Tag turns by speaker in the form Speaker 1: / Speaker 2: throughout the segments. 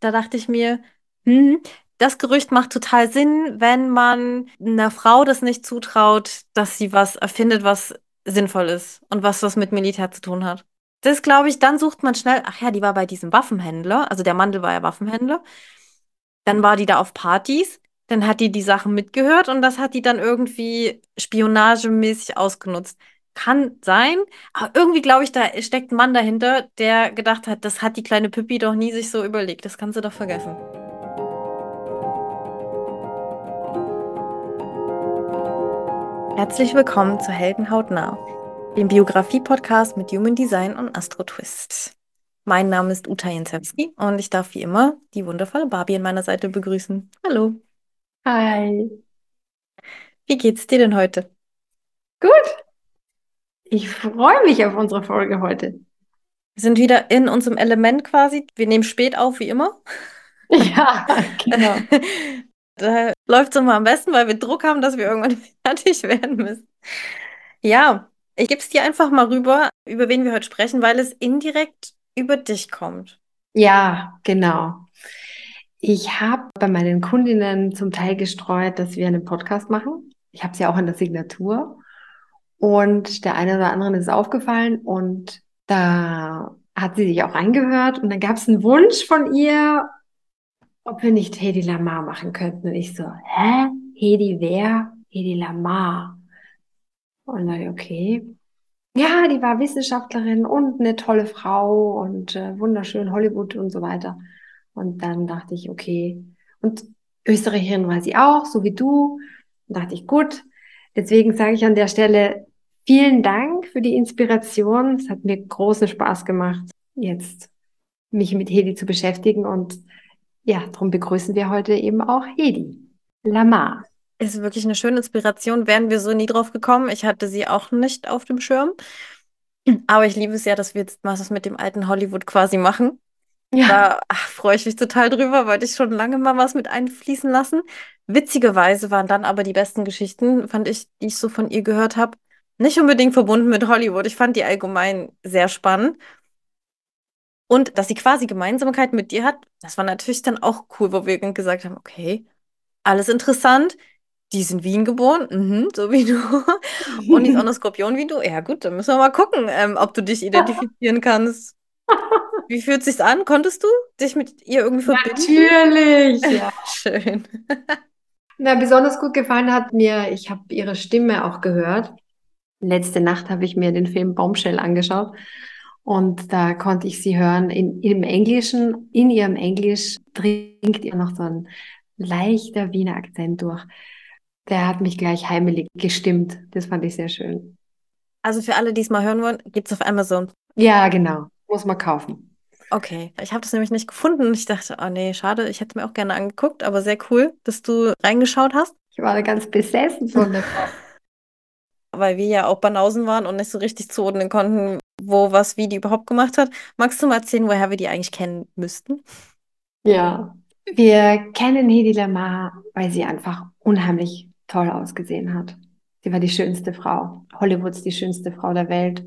Speaker 1: Da dachte ich mir, hm, das Gerücht macht total Sinn, wenn man einer Frau das nicht zutraut, dass sie was erfindet, was sinnvoll ist und was was mit Militär zu tun hat. Das glaube ich, dann sucht man schnell, ach ja, die war bei diesem Waffenhändler, also der Mandel war ja Waffenhändler. Dann war die da auf Partys, dann hat die die Sachen mitgehört und das hat die dann irgendwie spionagemäßig ausgenutzt. Kann sein, aber irgendwie glaube ich, da steckt ein Mann dahinter, der gedacht hat, das hat die kleine Pippi doch nie sich so überlegt. Das kannst du doch vergessen. Herzlich willkommen zu Heldenhaut nah, dem Biografie-Podcast mit Human Design und Astro Twist. Mein Name ist Uta Jensewski und ich darf wie immer die wundervolle Barbie an meiner Seite begrüßen. Hallo.
Speaker 2: Hi.
Speaker 1: Wie geht's dir denn heute?
Speaker 2: Gut. Ich freue mich auf unsere Folge heute.
Speaker 1: Wir sind wieder in unserem Element quasi. Wir nehmen spät auf, wie immer.
Speaker 2: Ja, genau.
Speaker 1: Da läuft es immer am besten, weil wir Druck haben, dass wir irgendwann fertig werden müssen. Ja, ich gebe es dir einfach mal rüber, über wen wir heute sprechen, weil es indirekt über dich kommt.
Speaker 2: Ja, genau. Ich habe bei meinen Kundinnen zum Teil gestreut, dass wir einen Podcast machen. Ich habe es ja auch in der Signatur. Und der eine oder anderen ist aufgefallen und da hat sie sich auch reingehört und dann gab es einen Wunsch von ihr, ob wir nicht Hedi Lamar machen könnten. Und ich so, hä? Hedi wer? Hedi Lamar. Und dann, okay. Ja, die war Wissenschaftlerin und eine tolle Frau und äh, wunderschön Hollywood und so weiter. Und dann dachte ich, okay. Und Österreicherin war sie auch, so wie du. Und dachte ich, gut. Deswegen sage ich an der Stelle vielen Dank für die Inspiration. Es hat mir großen Spaß gemacht, jetzt mich mit Hedi zu beschäftigen und ja, darum begrüßen wir heute eben auch Hedi Lamar.
Speaker 1: Ist wirklich eine schöne Inspiration. Wären wir so nie drauf gekommen. Ich hatte sie auch nicht auf dem Schirm. Aber ich liebe es ja, dass wir jetzt mal was mit dem alten Hollywood quasi machen.
Speaker 2: Ja,
Speaker 1: Da ach, freue ich mich total drüber, wollte ich schon lange mal was mit einfließen lassen. Witzigerweise waren dann aber die besten Geschichten, fand ich, die ich so von ihr gehört habe, nicht unbedingt verbunden mit Hollywood. Ich fand die allgemein sehr spannend. Und dass sie quasi Gemeinsamkeit mit dir hat, das war natürlich dann auch cool, wo wir gesagt haben, okay, alles interessant. Die ist in Wien geboren, mhm, so wie du. Und die ist auch eine Skorpion wie du. Ja, gut, dann müssen wir mal gucken, ähm, ob du dich identifizieren kannst. Wie fühlt sich's an? Konntest du dich mit ihr irgendwie verbinden?
Speaker 2: natürlich. Ja.
Speaker 1: Schön.
Speaker 2: Na, besonders gut gefallen hat mir, ich habe ihre Stimme auch gehört. Letzte Nacht habe ich mir den Film Bombshell angeschaut und da konnte ich sie hören in, im Englischen. In ihrem Englisch dringt ihr noch so ein leichter Wiener Akzent durch. Der hat mich gleich heimelig gestimmt. Das fand ich sehr schön.
Speaker 1: Also für alle, die es mal hören wollen, gibt's auf Amazon.
Speaker 2: Ja, genau. Muss man kaufen.
Speaker 1: Okay, ich habe das nämlich nicht gefunden. Ich dachte, oh nee, schade, ich hätte mir auch gerne angeguckt, aber sehr cool, dass du reingeschaut hast,
Speaker 2: Ich war da ganz besessen von der Frau.
Speaker 1: weil wir ja auch Banausen waren und nicht so richtig zuordnen konnten, wo was wie die überhaupt gemacht hat. Magst du mal erzählen, woher wir die eigentlich kennen müssten?
Speaker 2: Ja. Wir kennen Hedi Lamar, weil sie einfach unheimlich toll ausgesehen hat. Sie war die schönste Frau. Hollywoods die schönste Frau der Welt.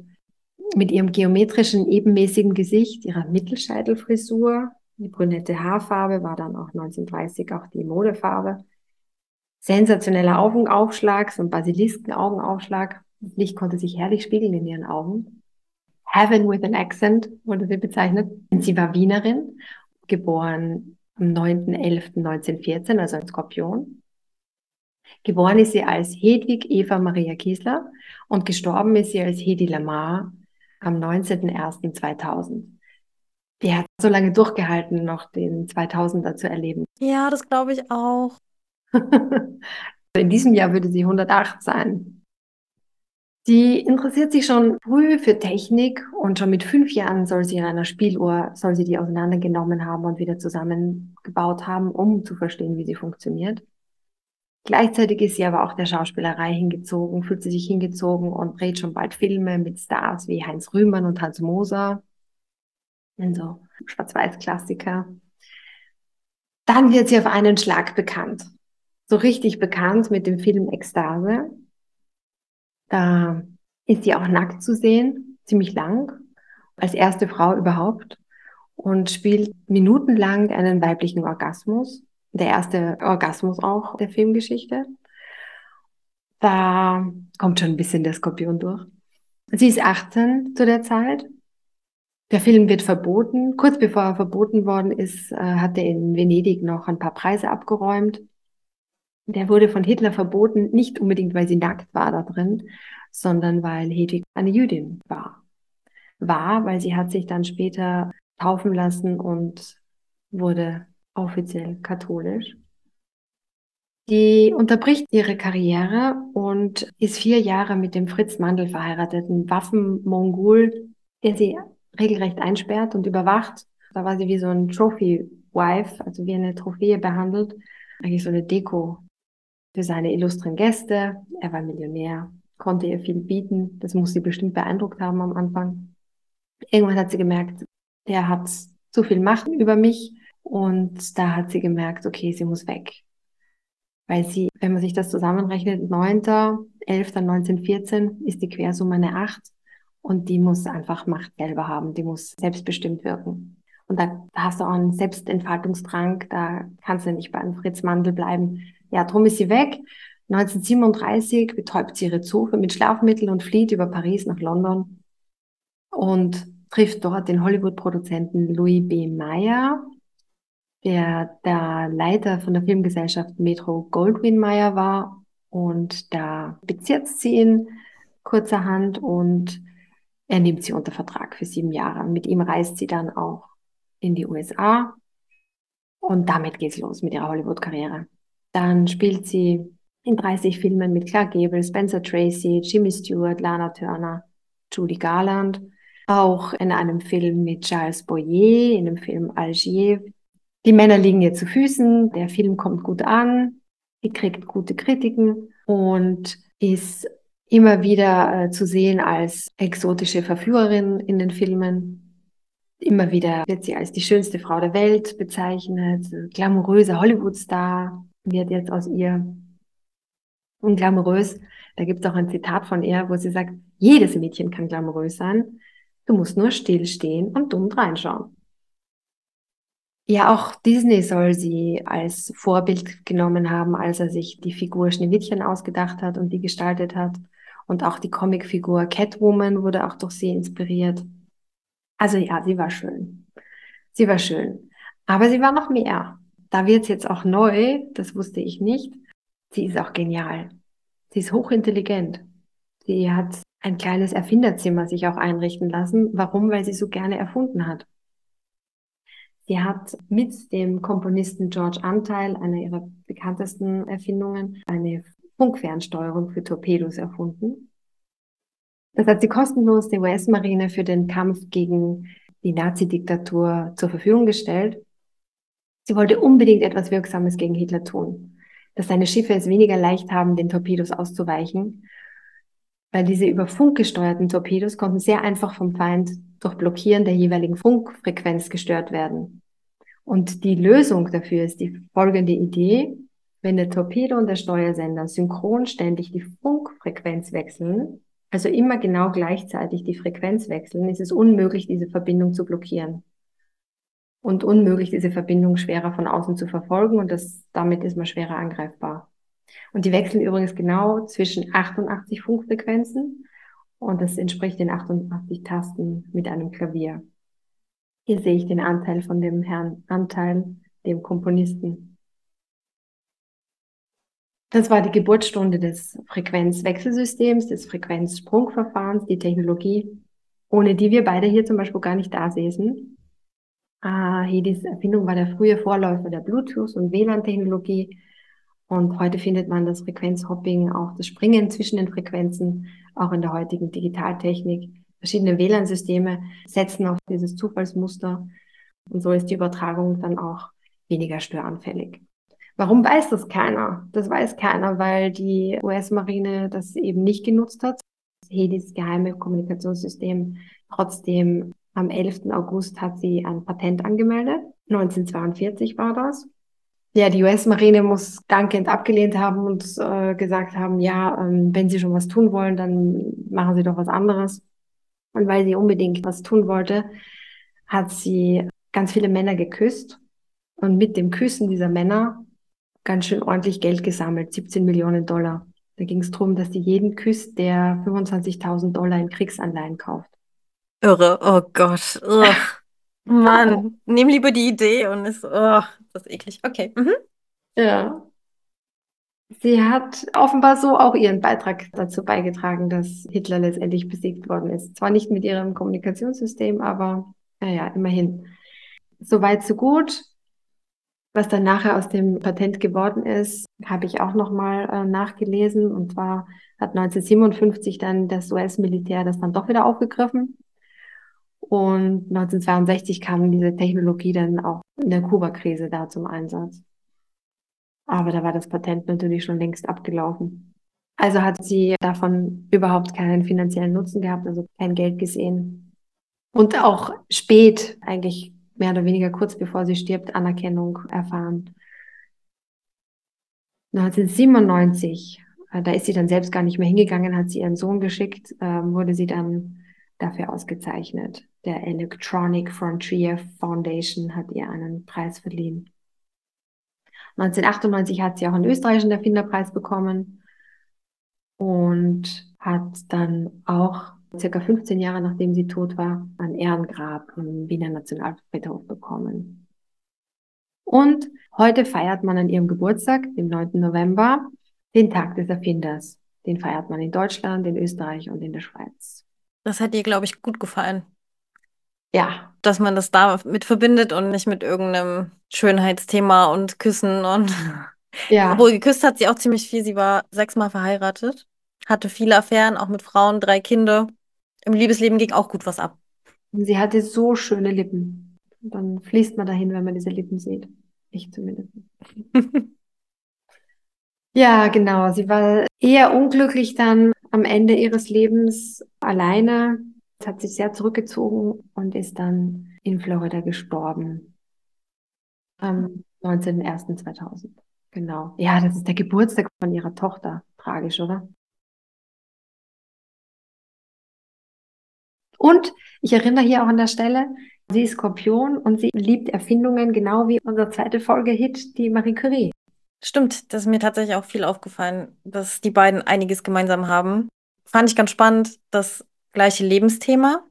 Speaker 2: Mit ihrem geometrischen, ebenmäßigen Gesicht, ihrer Mittelscheitelfrisur, die brünette Haarfarbe war dann auch 1930 auch die Modefarbe. Sensationeller Augenaufschlag, so ein Basilisken-Augenaufschlag. Das Licht konnte sich herrlich spiegeln in ihren Augen. Heaven with an accent wurde sie bezeichnet. Sie war Wienerin, geboren am 9.11.1914, also ein Skorpion. Geboren ist sie als Hedwig Eva Maria Kiesler und gestorben ist sie als Hedi Lamar am 19.01.2000. Die hat so lange durchgehalten, noch den 2000er zu erleben.
Speaker 1: Ja, das glaube ich auch.
Speaker 2: In diesem Jahr würde sie 108 sein. Die interessiert sich schon früh für Technik und schon mit fünf Jahren soll sie in einer Spieluhr, soll sie die auseinandergenommen haben und wieder zusammengebaut haben, um zu verstehen, wie sie funktioniert. Gleichzeitig ist sie aber auch der Schauspielerei hingezogen, fühlt sie sich hingezogen und dreht schon bald Filme mit Stars wie Heinz Rühmann und Hans Moser. In so Schwarz-Weiß-Klassiker. Dann wird sie auf einen Schlag bekannt. So richtig bekannt mit dem Film Ekstase. Da ist sie auch nackt zu sehen, ziemlich lang, als erste Frau überhaupt. und spielt minutenlang einen weiblichen Orgasmus. Der erste Orgasmus auch der Filmgeschichte. Da kommt schon ein bisschen der Skorpion durch. Sie ist 18 zu der Zeit. Der Film wird verboten. Kurz bevor er verboten worden ist, äh, hat er in Venedig noch ein paar Preise abgeräumt. Der wurde von Hitler verboten, nicht unbedingt, weil sie nackt war da drin, sondern weil Hedwig eine Jüdin war. War, weil sie hat sich dann später taufen lassen und wurde offiziell katholisch. Die unterbricht ihre Karriere und ist vier Jahre mit dem Fritz Mandel verheiratet, ein Waffenmongol, der sie regelrecht einsperrt und überwacht. Da war sie wie so ein Trophy-Wife, also wie eine Trophäe behandelt. Eigentlich so eine Deko für seine illustren Gäste. Er war Millionär, konnte ihr viel bieten. Das muss sie bestimmt beeindruckt haben am Anfang. Irgendwann hat sie gemerkt, der hat zu viel Macht über mich und da hat sie gemerkt, okay, sie muss weg. Weil sie, wenn man sich das zusammenrechnet, 9., 11., 19, 14 ist die Quersumme eine 8 und die muss einfach Macht selber haben, die muss selbstbestimmt wirken. Und da, da hast du auch einen Selbstentfaltungsdrang, da kannst du nicht bei einem Fritz Mandel bleiben. Ja, drum ist sie weg. 1937 betäubt sie ihre Zofe mit Schlafmitteln und flieht über Paris nach London und trifft dort den Hollywood-Produzenten Louis B. Mayer, der der Leiter von der Filmgesellschaft Metro Goldwyn Mayer war. Und da bezirzt sie ihn kurzerhand und er nimmt sie unter Vertrag für sieben Jahre. Mit ihm reist sie dann auch in die USA und damit geht's los mit ihrer Hollywood-Karriere. Dann spielt sie in 30 Filmen mit Clark Gable, Spencer Tracy, Jimmy Stewart, Lana Turner, Judy Garland. Auch in einem Film mit Charles Boyer, in dem Film Algier. Die Männer liegen ihr zu Füßen, der Film kommt gut an, sie kriegt gute Kritiken und ist immer wieder äh, zu sehen als exotische Verführerin in den Filmen. Immer wieder wird sie als die schönste Frau der Welt bezeichnet, glamouröser Hollywoodstar wird jetzt aus ihr. Und glamourös, da gibt es auch ein Zitat von ihr, wo sie sagt, jedes Mädchen kann glamourös sein, du musst nur stillstehen und dumm reinschauen. Ja, auch Disney soll sie als Vorbild genommen haben, als er sich die Figur Schneewittchen ausgedacht hat und die gestaltet hat. Und auch die Comicfigur Catwoman wurde auch durch sie inspiriert. Also ja, sie war schön. Sie war schön. Aber sie war noch mehr. Da wird es jetzt auch neu, das wusste ich nicht. Sie ist auch genial. Sie ist hochintelligent. Sie hat ein kleines Erfinderzimmer sich auch einrichten lassen. Warum? Weil sie so gerne erfunden hat. Sie hat mit dem Komponisten George Anteil, einer ihrer bekanntesten Erfindungen, eine Funkfernsteuerung für Torpedos erfunden. Das hat sie kostenlos der US-Marine für den Kampf gegen die Nazi-Diktatur zur Verfügung gestellt. Sie wollte unbedingt etwas Wirksames gegen Hitler tun, dass seine Schiffe es weniger leicht haben, den Torpedos auszuweichen, weil diese über Funk gesteuerten Torpedos konnten sehr einfach vom Feind durch Blockieren der jeweiligen Funkfrequenz gestört werden. Und die Lösung dafür ist die folgende Idee. Wenn der Torpedo und der Steuersender synchron ständig die Funkfrequenz wechseln, also immer genau gleichzeitig die Frequenz wechseln, ist es unmöglich, diese Verbindung zu blockieren und unmöglich, diese Verbindung schwerer von außen zu verfolgen und das, damit ist man schwerer angreifbar. Und die wechseln übrigens genau zwischen 88 Funkfrequenzen und das entspricht den 88 Tasten mit einem Klavier. Hier sehe ich den Anteil von dem Herrn Anteil, dem Komponisten. Das war die Geburtsstunde des Frequenzwechselsystems, des Frequenzsprungverfahrens, die Technologie, ohne die wir beide hier zum Beispiel gar nicht da säßen. Ah, Hedis Erfindung war der frühe Vorläufer der Bluetooth- und WLAN-Technologie. Und heute findet man das Frequenzhopping, auch das Springen zwischen den Frequenzen, auch in der heutigen Digitaltechnik. Verschiedene WLAN-Systeme setzen auf dieses Zufallsmuster. Und so ist die Übertragung dann auch weniger störanfällig. Warum weiß das keiner? Das weiß keiner, weil die US-Marine das eben nicht genutzt hat. Hedis geheime Kommunikationssystem trotzdem am 11. August hat sie ein Patent angemeldet. 1942 war das. Ja, die US-Marine muss dankend abgelehnt haben und äh, gesagt haben, ja, ähm, wenn Sie schon was tun wollen, dann machen Sie doch was anderes. Und weil sie unbedingt was tun wollte, hat sie ganz viele Männer geküsst und mit dem Küssen dieser Männer ganz schön ordentlich Geld gesammelt, 17 Millionen Dollar. Da ging es darum, dass die jeden küsst, der 25.000 Dollar in Kriegsanleihen kauft.
Speaker 1: Irre, oh Gott. Ugh. Mann, nimm lieber die Idee und ist, oh, das ist eklig. Okay. Mhm.
Speaker 2: Ja. Sie hat offenbar so auch ihren Beitrag dazu beigetragen, dass Hitler letztendlich besiegt worden ist. Zwar nicht mit ihrem Kommunikationssystem, aber naja, immerhin. Soweit, so gut. Was dann nachher aus dem Patent geworden ist, habe ich auch nochmal äh, nachgelesen. Und zwar hat 1957 dann das US-Militär das dann doch wieder aufgegriffen. Und 1962 kam diese Technologie dann auch in der Kuba-Krise da zum Einsatz. Aber da war das Patent natürlich schon längst abgelaufen. Also hat sie davon überhaupt keinen finanziellen Nutzen gehabt, also kein Geld gesehen. Und auch spät, eigentlich mehr oder weniger kurz bevor sie stirbt, Anerkennung erfahren. 1997, äh, da ist sie dann selbst gar nicht mehr hingegangen, hat sie ihren Sohn geschickt, äh, wurde sie dann dafür ausgezeichnet. Der Electronic Frontier Foundation hat ihr einen Preis verliehen. 1998 hat sie auch einen österreichischen Erfinderpreis bekommen und hat dann auch circa 15 Jahre nachdem sie tot war, ein Ehrengrab im Wiener Nationalfriedhof bekommen. Und heute feiert man an ihrem Geburtstag, dem 9. November, den Tag des Erfinders. Den feiert man in Deutschland, in Österreich und in der Schweiz.
Speaker 1: Das hat dir, glaube ich, gut gefallen.
Speaker 2: Ja.
Speaker 1: Dass man das damit verbindet und nicht mit irgendeinem Schönheitsthema und Küssen und.
Speaker 2: Ja.
Speaker 1: Obwohl geküsst hat sie auch ziemlich viel. Sie war sechsmal verheiratet, hatte viele Affären, auch mit Frauen, drei Kinder. Im Liebesleben ging auch gut was ab.
Speaker 2: Und sie hatte so schöne Lippen. Und dann fließt man dahin, wenn man diese Lippen sieht. Ich zumindest. ja, genau. Sie war eher unglücklich dann am Ende ihres Lebens alleine, hat sich sehr zurückgezogen und ist dann in Florida gestorben. Am 19.01.2000. Genau. Ja, das ist der Geburtstag von ihrer Tochter. Tragisch, oder? Und ich erinnere hier auch an der Stelle, sie ist Skorpion und sie liebt Erfindungen, genau wie unsere zweite Folge-Hit, die Marie Curie.
Speaker 1: Stimmt, das ist mir tatsächlich auch viel aufgefallen, dass die beiden einiges gemeinsam haben. Fand ich ganz spannend, das gleiche Lebensthema.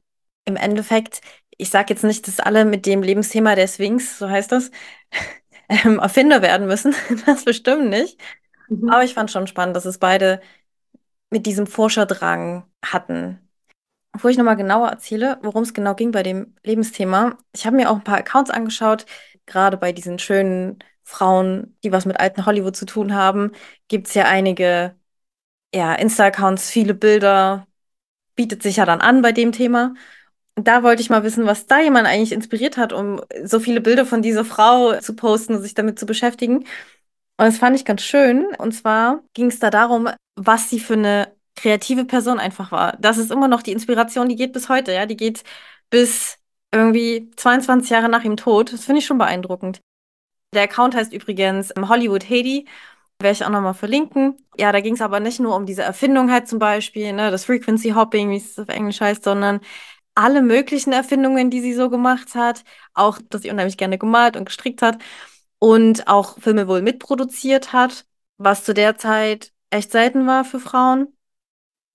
Speaker 1: Im Endeffekt, ich sage jetzt nicht, dass alle mit dem Lebensthema der Sphinx, so heißt das, ähm, Erfinder werden müssen. Das bestimmt nicht. Mhm. Aber ich fand schon spannend, dass es beide mit diesem Forscherdrang hatten. Bevor ich nochmal genauer erzähle, worum es genau ging bei dem Lebensthema, ich habe mir auch ein paar Accounts angeschaut, gerade bei diesen schönen Frauen, die was mit alten Hollywood zu tun haben, gibt es ja einige ja, Insta-Accounts, viele Bilder, bietet sich ja dann an bei dem Thema. Da wollte ich mal wissen, was da jemand eigentlich inspiriert hat, um so viele Bilder von dieser Frau zu posten und sich damit zu beschäftigen. Und das fand ich ganz schön. Und zwar ging es da darum, was sie für eine kreative Person einfach war. Das ist immer noch die Inspiration, die geht bis heute, ja, die geht bis irgendwie 22 Jahre nach ihm Tod. Das finde ich schon beeindruckend. Der Account heißt übrigens Hollywood Haiti. Werde ich auch nochmal verlinken. Ja, da ging es aber nicht nur um diese Erfindung halt zum Beispiel, ne, das Frequency Hopping, wie es auf Englisch heißt, sondern alle möglichen Erfindungen, die sie so gemacht hat. Auch, dass sie unheimlich gerne gemalt und gestrickt hat und auch Filme wohl mitproduziert hat, was zu der Zeit echt selten war für Frauen.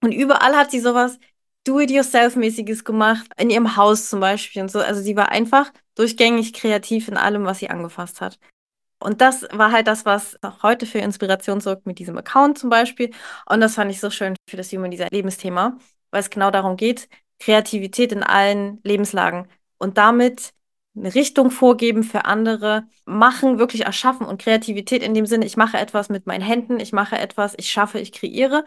Speaker 1: Und überall hat sie sowas Do-it-yourself-mäßiges gemacht, in ihrem Haus zum Beispiel und so. Also sie war einfach durchgängig kreativ in allem, was sie angefasst hat. Und das war halt das, was auch heute für Inspiration sorgt mit diesem Account zum Beispiel. Und das fand ich so schön für das Human Design Lebensthema, weil es genau darum geht, Kreativität in allen Lebenslagen und damit eine Richtung vorgeben für andere, machen, wirklich erschaffen und Kreativität in dem Sinne, ich mache etwas mit meinen Händen, ich mache etwas, ich schaffe, ich kreiere.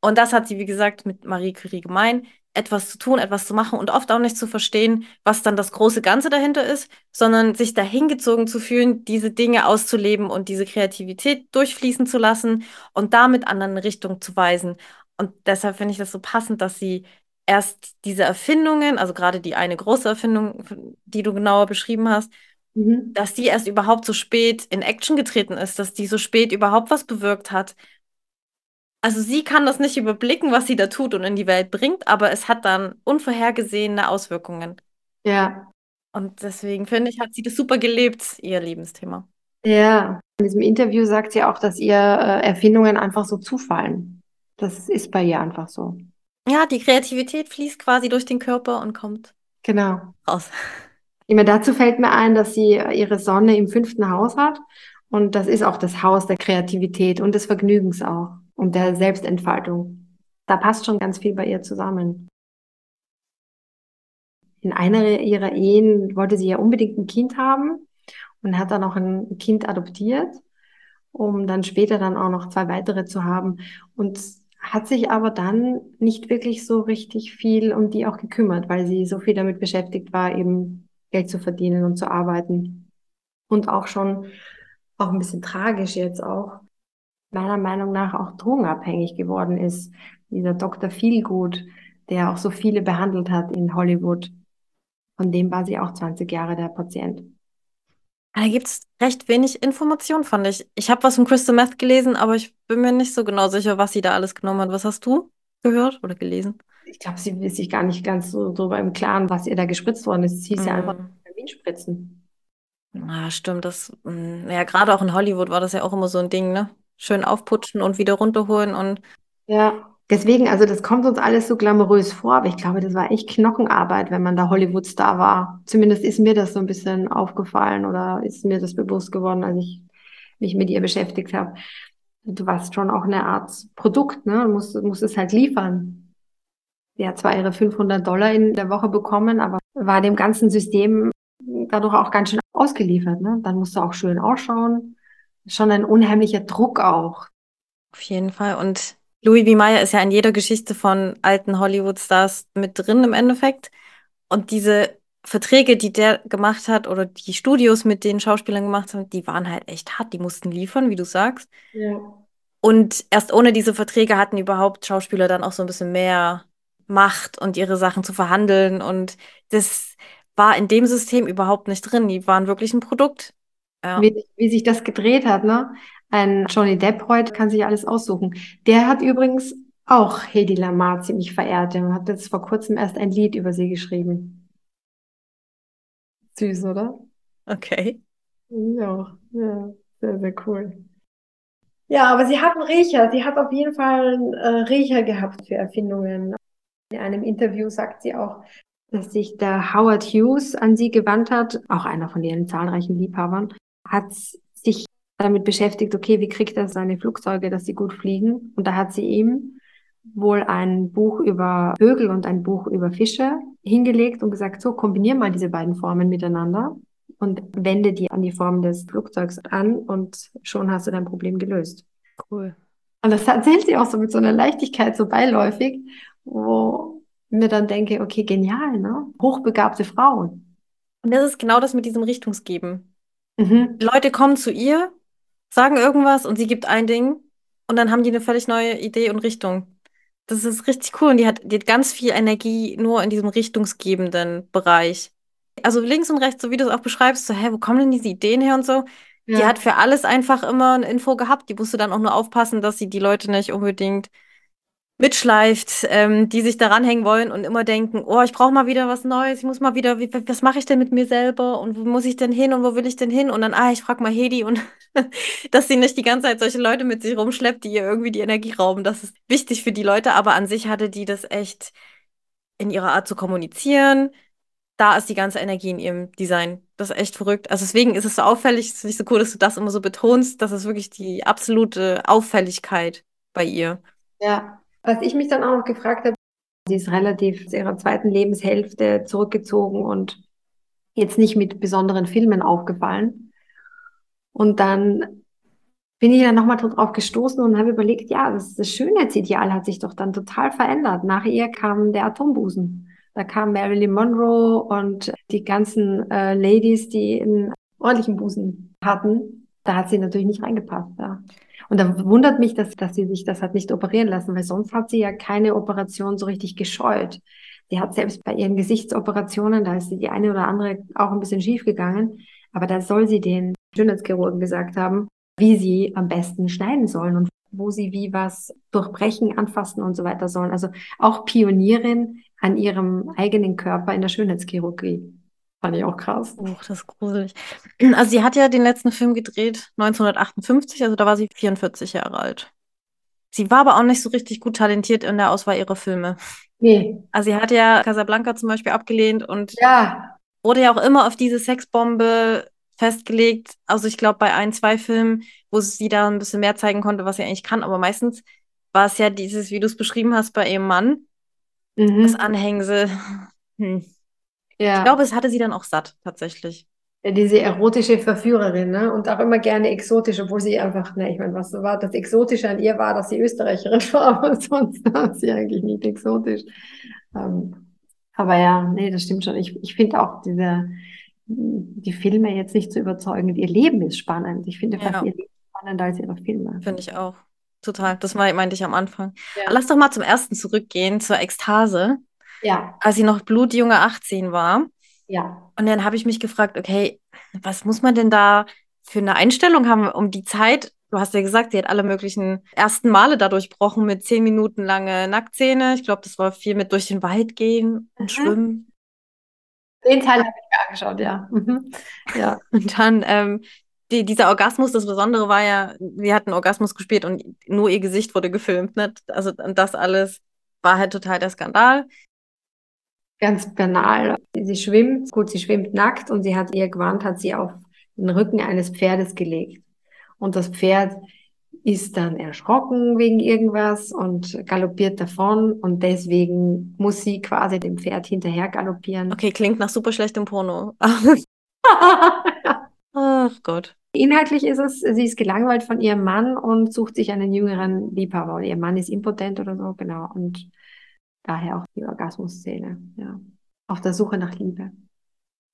Speaker 1: Und das hat sie, wie gesagt, mit Marie Curie gemein, etwas zu tun, etwas zu machen und oft auch nicht zu verstehen, was dann das große Ganze dahinter ist, sondern sich dahingezogen zu fühlen, diese Dinge auszuleben und diese Kreativität durchfließen zu lassen und damit anderen eine Richtung zu weisen. Und deshalb finde ich das so passend, dass sie erst diese Erfindungen, also gerade die eine große Erfindung, die du genauer beschrieben hast, mhm. dass die erst überhaupt so spät in Action getreten ist, dass die so spät überhaupt was bewirkt hat. Also sie kann das nicht überblicken, was sie da tut und in die Welt bringt, aber es hat dann unvorhergesehene Auswirkungen.
Speaker 2: Ja,
Speaker 1: Und deswegen finde ich, hat sie das super gelebt, ihr Lebensthema.
Speaker 2: Ja, in diesem Interview sagt sie auch, dass ihr äh, Erfindungen einfach so zufallen. Das ist bei ihr einfach so.
Speaker 1: Ja, die Kreativität fließt quasi durch den Körper und kommt
Speaker 2: Genau.
Speaker 1: raus.
Speaker 2: Immer dazu fällt mir ein, dass sie ihre Sonne im fünften Haus hat. Und das ist auch das Haus der Kreativität und des Vergnügens auch und der Selbstentfaltung. Da passt schon ganz viel bei ihr zusammen. In einer ihrer Ehen wollte sie ja unbedingt ein Kind haben und hat dann auch ein Kind adoptiert, um dann später dann auch noch zwei weitere zu haben. Und hat sich aber dann nicht wirklich so richtig viel um die auch gekümmert, weil sie so viel damit beschäftigt war, eben Geld zu verdienen und zu arbeiten. Und auch schon, auch ein bisschen tragisch jetzt auch, meiner Meinung nach auch drogenabhängig geworden ist. Dieser Dr. Feelgood, der auch so viele behandelt hat in Hollywood. Von dem war sie auch 20 Jahre der Patient.
Speaker 1: Da gibt es recht wenig Information, fand ich. Ich habe was von Crystal Meth gelesen, aber ich bin mir nicht so genau sicher, was sie da alles genommen hat. Was hast du gehört oder gelesen?
Speaker 2: Ich glaube, sie ist sich gar nicht ganz so darüber im Klaren, was ihr da gespritzt worden ist. Es hieß ja einfach
Speaker 1: Mm.
Speaker 2: Vitamin
Speaker 1: Ja, stimmt. Das, mm, ja, gerade auch in Hollywood war das ja auch immer so ein Ding, ne? Schön aufputschen und wieder runterholen und
Speaker 2: Ja. Deswegen, also das kommt uns alles so glamourös vor, aber ich glaube, das war echt Knochenarbeit, wenn man da Hollywood-Star war. Zumindest ist mir das so ein bisschen aufgefallen oder ist mir das bewusst geworden, als ich mich mit ihr beschäftigt habe. Du warst schon auch eine Art Produkt, ne? Du musst, musst es halt liefern. Sie hat zwar ihre 500 Dollar in der Woche bekommen, aber war dem ganzen System dadurch auch ganz schön ausgeliefert, ne? Dann musst du auch schön ausschauen. Schon ein unheimlicher Druck auch.
Speaker 1: auf jeden Fall. Und Louis B. Mayer ist ja in jeder Geschichte von alten Hollywood-Stars mit drin im Endeffekt. Und diese Verträge, die der gemacht hat oder die Studios mit den Schauspielern gemacht haben, die waren halt echt hart. Die mussten liefern, wie du sagst.
Speaker 2: Ja.
Speaker 1: Und erst ohne diese Verträge hatten überhaupt Schauspieler dann auch so ein bisschen mehr Macht und ihre Sachen zu verhandeln. Und das war in dem System überhaupt nicht drin. Die waren wirklich ein Produkt. Ja.
Speaker 2: Wie, wie sich das gedreht hat, ne? Ein Johnny Depp heute kann sich alles aussuchen. Der hat übrigens auch Hedy Lamarr ziemlich verehrt. Der hat jetzt vor kurzem erst ein Lied über sie geschrieben. Süß, oder?
Speaker 1: Okay.
Speaker 2: Ja, ja, sehr, sehr cool. Ja, aber sie hat einen Riecher. Sie hat auf jeden Fall einen äh, Riecher gehabt für Erfindungen. In einem Interview sagt sie auch, dass sich der Howard Hughes an sie gewandt hat, auch einer von ihren zahlreichen Liebhabern, hat sich damit beschäftigt, okay, wie kriegt er seine Flugzeuge, dass sie gut fliegen? Und da hat sie ihm wohl ein Buch über Vögel und ein Buch über Fische hingelegt und gesagt, so kombinier mal diese beiden Formen miteinander und wende die an die Form des Flugzeugs an und schon hast du dein Problem gelöst.
Speaker 1: Cool.
Speaker 2: Und das erzählt sie auch so mit so einer Leichtigkeit, so beiläufig, wo mir dann denke, okay, genial, ne? Hochbegabte Frauen.
Speaker 1: Und das ist genau das mit diesem Richtungsgeben.
Speaker 2: Mhm.
Speaker 1: Leute kommen zu ihr, sagen irgendwas und sie gibt ein Ding und dann haben die eine völlig neue Idee und Richtung. Das ist richtig cool und die hat, die hat ganz viel Energie nur in diesem richtungsgebenden Bereich. Also links und rechts, so wie du es auch beschreibst, so, hä, wo kommen denn diese Ideen her und so? Die
Speaker 2: Ja,
Speaker 1: hat für alles einfach immer eine Info gehabt. Die musste dann auch nur aufpassen, dass sie die Leute nicht unbedingt mitschleift, ähm, die sich daran hängen wollen und immer denken, oh, ich brauche mal wieder was Neues, ich muss mal wieder, wie, was mache ich denn mit mir selber und wo muss ich denn hin und wo will ich denn hin? Und dann, ah, ich frage mal Hedi und dass sie nicht die ganze Zeit solche Leute mit sich rumschleppt, die ihr irgendwie die Energie rauben. Das ist wichtig für die Leute, aber an sich hatte die das echt in ihrer Art zu kommunizieren. Da ist die ganze Energie in ihrem Design. Das ist echt verrückt. Also deswegen ist es so auffällig, es ist nicht so cool, dass du das immer so betonst. Das ist wirklich die absolute Auffälligkeit bei ihr.
Speaker 2: ja. Was ich mich dann auch noch gefragt habe, sie ist relativ zu ihrer zweiten Lebenshälfte zurückgezogen und jetzt nicht mit besonderen Filmen aufgefallen. Und dann bin ich dann nochmal drauf gestoßen und habe überlegt, ja, das, das Schönheitsideal hat sich doch dann total verändert. Nach ihr kam der Atombusen. Da kam Marilyn Monroe und die ganzen äh, Ladies, die einen ordentlichen Busen hatten. Da hat sie natürlich nicht reingepasst. Ja. Und da wundert mich, dass, dass sie sich das hat nicht operieren lassen, weil sonst hat sie ja keine Operation so richtig gescheut. Sie hat selbst bei ihren Gesichtsoperationen, da ist sie die eine oder andere auch ein bisschen schief gegangen, aber da soll sie den Schönheitschirurgen gesagt haben, wie sie am besten schneiden sollen und wo sie wie was durchbrechen, anfassen und so weiter sollen. Also auch Pionierin an ihrem eigenen Körper in der Schönheitschirurgie. Fand ich auch krass.
Speaker 1: Oh, das ist gruselig. Also sie hat ja den letzten Film gedreht 1958, also da war sie 44 Jahre alt. Sie war aber auch nicht so richtig gut talentiert in der Auswahl ihrer Filme.
Speaker 2: Nee.
Speaker 1: Also sie hat ja Casablanca zum Beispiel abgelehnt und
Speaker 2: Ja.
Speaker 1: wurde ja auch immer auf diese Sexbombe festgelegt. Also ich glaube bei ein, zwei Filmen, wo sie da ein bisschen mehr zeigen konnte, was sie eigentlich kann, aber meistens war es ja dieses, wie du es beschrieben hast, bei ihrem Mann, das
Speaker 2: Mhm.
Speaker 1: Anhängsel. Hm. Ich
Speaker 2: Ja.
Speaker 1: glaube, es hatte sie dann auch satt, tatsächlich.
Speaker 2: Ja, Diese erotische Verführerin, ne? Und auch immer gerne exotisch, obwohl sie einfach, ne, ich meine, was war das Exotische an ihr war, dass sie Österreicherin war, aber sonst war sie eigentlich nicht exotisch. Ähm, aber ja, nee, das stimmt schon. Ich, ich finde auch diese, die Filme jetzt nicht zu überzeugen. Ihr Leben ist spannend. Ich finde fast
Speaker 1: Ja.
Speaker 2: ihr Leben spannender als ihre Filme.
Speaker 1: Finde ich auch. Total. Das war, meinte ich am Anfang.
Speaker 2: Ja.
Speaker 1: Lass doch mal zum ersten zurückgehen, zur Ekstase,
Speaker 2: Ja,
Speaker 1: als sie noch blutjunge 18 war.
Speaker 2: ja.
Speaker 1: Und dann habe ich mich gefragt, okay, was muss man denn da für eine Einstellung haben um die Zeit? Du hast ja gesagt, sie hat alle möglichen ersten Male da durchbrochen mit zehn Minuten lange Nacktszene. Ich glaube, das war viel mit durch den Wald gehen und
Speaker 2: Mhm.
Speaker 1: schwimmen.
Speaker 2: Den Teil habe ich mir angeschaut, ja. Mhm. Ja.
Speaker 1: Und dann ähm, die, dieser Orgasmus, das Besondere war ja, sie hat einen Orgasmus gespielt und nur ihr Gesicht wurde gefilmt. Ne? Also und das alles war halt total der Skandal.
Speaker 2: Ganz banal. Sie schwimmt, gut, sie schwimmt nackt und sie hat ihr Gewand hat sie auf den Rücken eines Pferdes gelegt. Und das Pferd ist dann erschrocken wegen irgendwas und galoppiert davon und deswegen muss sie quasi dem Pferd hinterher galoppieren.
Speaker 1: Okay, klingt nach super schlechtem Porno. Ach Gott.
Speaker 2: Inhaltlich ist es, sie ist gelangweilt von ihrem Mann und sucht sich einen jüngeren Liebhaber. Ihr Mann ist impotent oder so, genau. Und daher auch die Orgasmusszene, ja. Auf der Suche nach Liebe.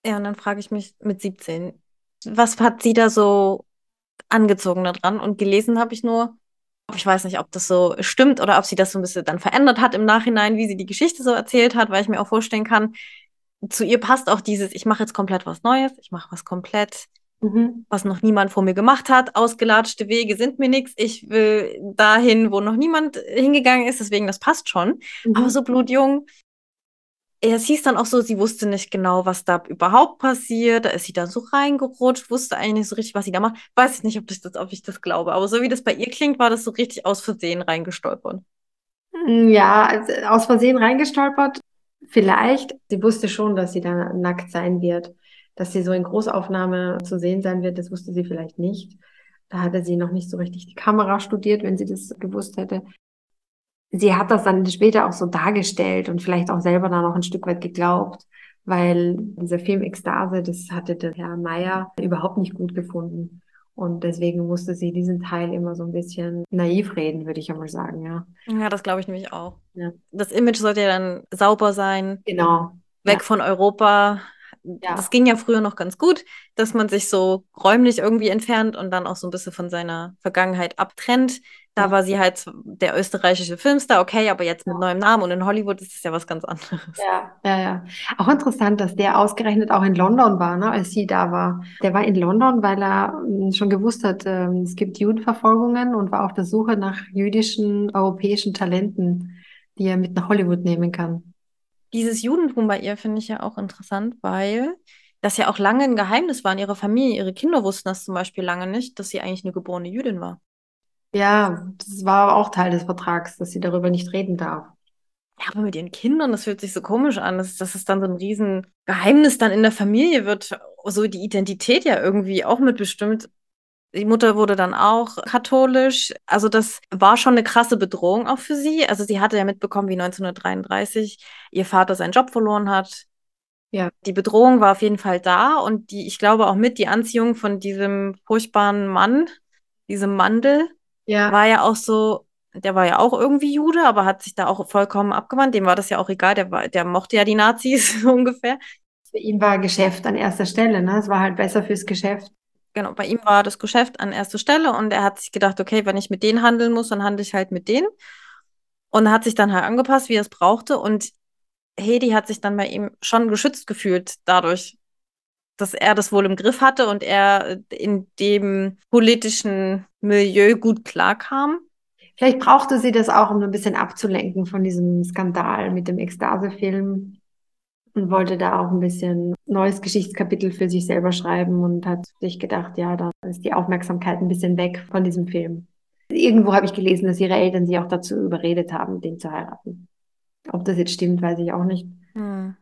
Speaker 1: Ja, und dann frage ich mich mit 17, was hat sie da so angezogen daran? Und gelesen habe ich nur, ich weiß nicht, ob das so stimmt oder ob sie das so ein bisschen dann verändert hat im Nachhinein, wie sie die Geschichte so erzählt hat, weil ich mir auch vorstellen kann, zu ihr passt auch dieses, ich mache jetzt komplett was Neues, ich mache was komplett,
Speaker 2: Mhm.
Speaker 1: was noch niemand vor mir gemacht hat. Ausgelatschte Wege sind mir nichts. Ich will dahin, wo noch niemand hingegangen ist, deswegen das passt schon. Aber
Speaker 2: Mhm.
Speaker 1: so blutjung. Es hieß dann auch so, sie wusste nicht genau, was da überhaupt passiert. Da ist sie dann so reingerutscht, wusste eigentlich nicht so richtig, was sie da macht. Weiß ich nicht, ob ich das, ob ich das glaube. Aber so wie das bei ihr klingt, war das so richtig aus Versehen reingestolpert.
Speaker 2: Ja, also aus Versehen reingestolpert. Vielleicht. Sie wusste schon, dass sie da nackt sein wird. Dass sie so in Großaufnahme zu sehen sein wird, das wusste sie vielleicht nicht. Da hatte sie noch nicht so richtig die Kamera studiert, wenn sie das gewusst hätte. Sie hat das dann später auch so dargestellt und vielleicht auch selber da noch ein Stück weit geglaubt, weil dieser Film Ekstase, das hatte der Herr Meier überhaupt nicht gut gefunden. Und deswegen musste sie diesen Teil immer so ein bisschen naiv reden, würde ich einmal sagen, ja.
Speaker 1: Ja, das glaube ich nämlich auch.
Speaker 2: Ja.
Speaker 1: Das Image sollte ja dann sauber sein,
Speaker 2: Genau.
Speaker 1: weg von Europa.
Speaker 2: Ja.
Speaker 1: Das ging ja früher noch ganz gut, dass man sich so räumlich irgendwie entfernt und dann auch so ein bisschen von seiner Vergangenheit abtrennt. Da war sie halt der österreichische Filmstar, okay, aber jetzt mit
Speaker 2: Ja.
Speaker 1: neuem Namen und in Hollywood ist es ja was ganz anderes.
Speaker 2: Ja, ja, ja. Auch interessant, dass der ausgerechnet auch in London war, ne, als sie da war. Der war in London, weil er ähm, schon gewusst hat, ähm, es gibt Judenverfolgungen und war auf der Suche nach jüdischen, europäischen Talenten, die er mit nach Hollywood nehmen kann.
Speaker 1: Dieses Judentum bei ihr finde ich ja auch interessant, weil das ja auch lange ein Geheimnis war in ihrer Familie. Ihre Kinder wussten das zum Beispiel lange nicht, dass sie eigentlich eine geborene Jüdin war.
Speaker 2: Ja, das war auch Teil des Vertrags, dass sie darüber nicht reden darf.
Speaker 1: Ja, aber mit ihren Kindern, das fühlt sich so komisch an, dass, dass es dann so ein riesen Geheimnis dann in der Familie wird, so die Identität ja irgendwie auch mitbestimmt. Die Mutter wurde dann auch katholisch. Also das war schon eine krasse Bedrohung auch für sie. Also sie hatte ja mitbekommen, wie 1933 ihr Vater seinen Job verloren hat.
Speaker 2: Ja.
Speaker 1: Die Bedrohung war auf jeden Fall da und die, ich glaube auch mit die Anziehung von diesem furchtbaren Mann, diesem Mandel,
Speaker 2: Ja,
Speaker 1: war ja auch so, der war ja auch irgendwie Jude, aber hat sich da auch vollkommen abgewandt. Dem war das ja auch egal, der war, der mochte ja die Nazis ungefähr.
Speaker 2: für ihn war Geschäft an erster Stelle, ne? Es war halt besser fürs Geschäft.
Speaker 1: Genau, bei ihm war das Geschäft an erster Stelle und er hat sich gedacht, okay, wenn ich mit denen handeln muss, dann handle ich halt mit denen. Und hat sich dann halt angepasst, wie er es brauchte. Und Hedi hat sich dann bei ihm schon geschützt gefühlt dadurch, dass er das wohl im Griff hatte und er in dem politischen Milieu gut klarkam.
Speaker 2: Vielleicht brauchte sie das auch, um ein bisschen abzulenken von diesem Skandal mit dem Ekstase-Film. Und wollte da auch ein bisschen neues Geschichtskapitel für sich selber schreiben und hat sich gedacht, ja, da ist die Aufmerksamkeit ein bisschen weg von diesem Film. Irgendwo habe ich gelesen, dass ihre Eltern sie auch dazu überredet haben, den zu heiraten. Ob das jetzt stimmt, weiß ich auch nicht.
Speaker 1: Hm.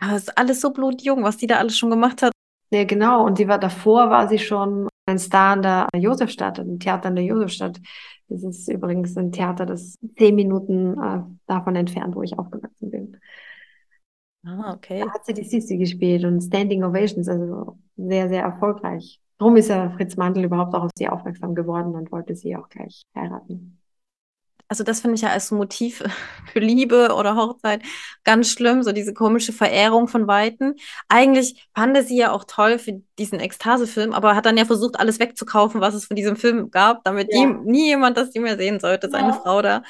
Speaker 1: Aber es ist alles so blutjung, was die da alles schon gemacht hat.
Speaker 2: Ja, genau. Und sie war davor, war sie schon ein Star an der Josefstadt, ein Theater an der Josefstadt. Das ist übrigens ein Theater, das zehn Minuten äh, davon entfernt, wo ich aufgewachsen bin.
Speaker 1: Ah, okay.
Speaker 2: Da hat sie die Sissi gespielt und Standing Ovations, also sehr, sehr erfolgreich. Darum ist ja Fritz Mandl überhaupt auch auf sie aufmerksam geworden und wollte sie auch gleich heiraten.
Speaker 1: Also das finde ich ja als Motiv für Liebe oder Hochzeit ganz schlimm, so diese komische Verehrung von Weiten. Eigentlich fand er sie ja auch toll für diesen Ekstase-Film, aber hat dann ja versucht, alles wegzukaufen, was es von diesem Film gab, damit
Speaker 2: Ja.
Speaker 1: die, nie jemand das die mehr sehen sollte, seine
Speaker 2: Ja.
Speaker 1: Frau da.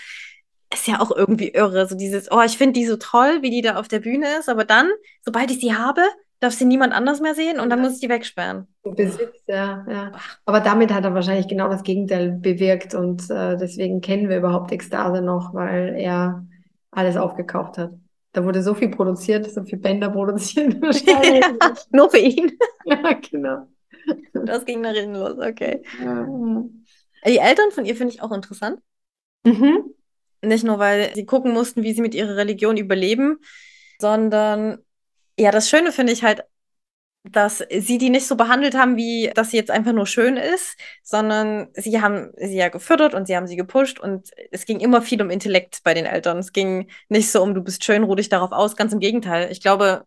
Speaker 1: Ist ja auch irgendwie irre, so dieses, oh, ich finde die so toll, wie die da auf der Bühne ist, aber dann, sobald ich sie habe, darf sie niemand anders mehr sehen und dann
Speaker 2: Ja.
Speaker 1: muss ich die wegsperren.
Speaker 2: Besitz, ja, ja. Aber damit hat er wahrscheinlich genau das Gegenteil bewirkt und äh, deswegen kennen wir überhaupt Ekstase noch, weil er alles aufgekauft hat. Da wurde so viel produziert, so viel Bänder produziert wahrscheinlich.
Speaker 1: Nur für ihn.
Speaker 2: ja, genau.
Speaker 1: Das ging nach hinten los, okay.
Speaker 2: Ja, ja.
Speaker 1: Die Eltern von ihr finde ich auch interessant.
Speaker 2: Mhm.
Speaker 1: Nicht nur, weil sie gucken mussten, wie sie mit ihrer Religion überleben, sondern ja, das Schöne finde ich halt, dass sie die nicht so behandelt haben, wie dass sie jetzt einfach nur schön ist, sondern sie haben sie ja gefördert und sie haben sie gepusht und es ging immer viel um Intellekt bei den Eltern. Es ging nicht so um, du bist schön, ruh dich darauf aus, ganz im Gegenteil. Ich glaube,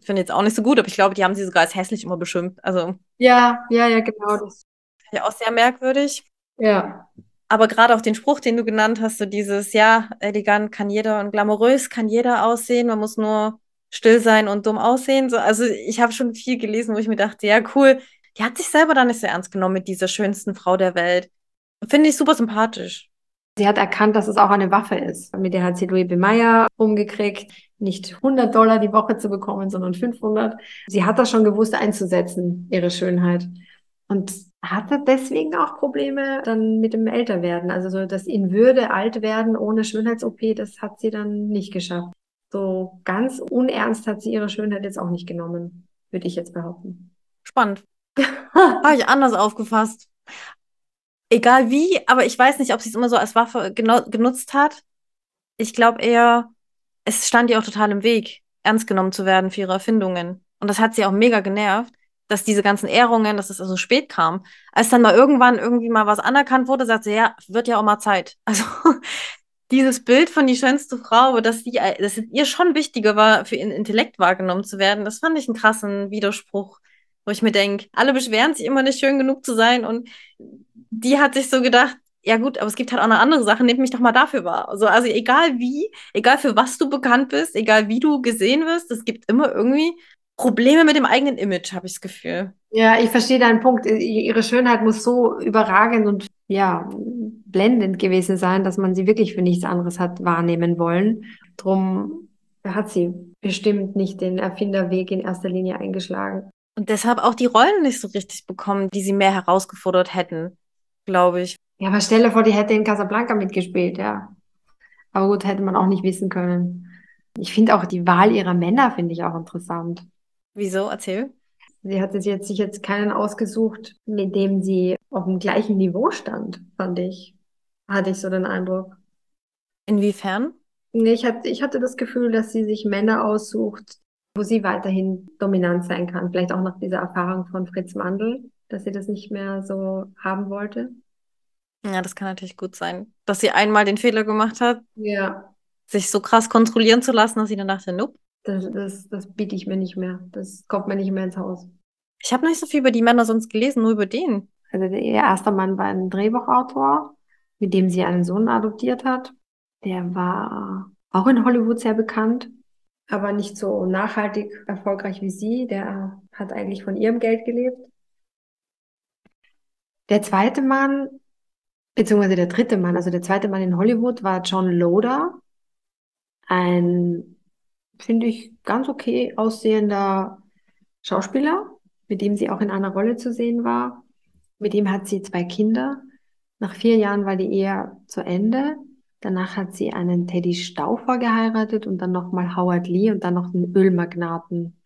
Speaker 1: finde jetzt auch nicht so gut, aber ich glaube, die haben sie sogar als hässlich immer beschimpft. Also
Speaker 2: Ja, ja, ja, genau. Das,
Speaker 1: ja auch sehr merkwürdig.
Speaker 2: ja.
Speaker 1: Aber gerade auch den Spruch, den du genannt hast, so dieses, ja, elegant kann jeder und glamourös kann jeder aussehen, man muss nur still sein und dumm aussehen. So, also ich habe schon viel gelesen, wo ich mir dachte, ja, cool, die hat sich selber da nicht so ernst genommen mit dieser schönsten Frau der Welt. Finde ich super sympathisch.
Speaker 2: Sie hat erkannt, dass es auch eine Waffe ist. Mit der hat sie Louis B. Mayer umgekriegt, nicht 100 Dollar die Woche zu bekommen, sondern 500. Sie hat das schon gewusst einzusetzen, ihre Schönheit. Und hatte deswegen auch Probleme dann mit dem Älterwerden. Also so das in Würde alt werden ohne Schönheits-OP, das hat sie dann nicht geschafft. So ganz unernst hat sie ihre Schönheit jetzt auch nicht genommen, würde ich jetzt behaupten.
Speaker 1: Spannend. Habe ich anders aufgefasst. Egal wie, aber ich weiß nicht, ob sie es immer so als Waffe genutzt hat. Ich glaube eher, es stand ihr auch total im Weg, ernst genommen zu werden für ihre Erfindungen. Und das hat sie auch mega genervt, dass diese ganzen Ehrungen, dass es also spät kam. Als dann mal irgendwann irgendwie mal was anerkannt wurde, sagt sie, ja, wird ja auch mal Zeit. Also dieses Bild von die schönste Frau, dass sie, dass es ihr schon wichtiger war, für ihren Intellekt wahrgenommen zu werden, das fand ich einen krassen Widerspruch, wo ich mir denke, alle beschweren sich immer nicht schön genug zu sein und die hat sich so gedacht, ja gut, aber es gibt halt auch noch andere Sachen, nehmt mich doch mal dafür wahr. Also, also egal wie, egal für was du bekannt bist, egal wie du gesehen wirst, es gibt immer irgendwie Probleme mit dem eigenen Image, habe ich das Gefühl.
Speaker 2: Ja, ich verstehe deinen Punkt. Ihre Schönheit muss so überragend und ja, blendend gewesen sein, dass man sie wirklich für nichts anderes hat wahrnehmen wollen. Drum hat sie bestimmt nicht den Erfinderweg in erster Linie eingeschlagen.
Speaker 1: Und deshalb auch die Rollen nicht so richtig bekommen, die sie mehr herausgefordert hätten, glaube ich.
Speaker 2: Ja, aber stell dir vor, die hätte in Casablanca mitgespielt, ja. Aber gut, hätte man auch nicht wissen können. Ich finde auch die Wahl ihrer Männer finde ich auch interessant.
Speaker 1: Wieso? Erzähl.
Speaker 2: Sie hat jetzt sich jetzt keinen ausgesucht, mit dem sie auf dem gleichen Niveau stand, fand ich. Hatte ich so den Eindruck.
Speaker 1: Inwiefern?
Speaker 2: Nee, ich hatte, ich hatte das Gefühl, dass sie sich Männer aussucht, wo sie weiterhin dominant sein kann. Vielleicht auch nach dieser Erfahrung von Fritz Mandl, dass sie das nicht mehr so haben wollte.
Speaker 1: Ja, das kann natürlich gut sein, dass sie einmal den Fehler gemacht hat,
Speaker 2: Ja,
Speaker 1: sich so krass kontrollieren zu lassen, dass sie dann dachte, nope.
Speaker 2: Das, das, das biete ich mir nicht mehr. Das kommt mir nicht mehr ins Haus.
Speaker 1: Ich habe nicht so viel über die Männer sonst gelesen, nur über den.
Speaker 2: Also der, ihr erster Mann war ein Drehbuchautor, mit dem sie einen Sohn adoptiert hat. Der war auch in Hollywood sehr bekannt, aber nicht so nachhaltig erfolgreich wie sie. Der hat eigentlich von ihrem Geld gelebt. Der zweite Mann, beziehungsweise der dritte Mann, also der zweite Mann in Hollywood war John Loder. Ein, finde ich, ganz okay aussehender Schauspieler, mit dem sie auch in einer Rolle zu sehen war. Mit ihm hat sie zwei Kinder. Nach vier Jahren war die Ehe zu Ende Danach hat sie einen Teddy Stauffer geheiratet und dann nochmal Howard Lee und dann noch einen Ölmagnaten.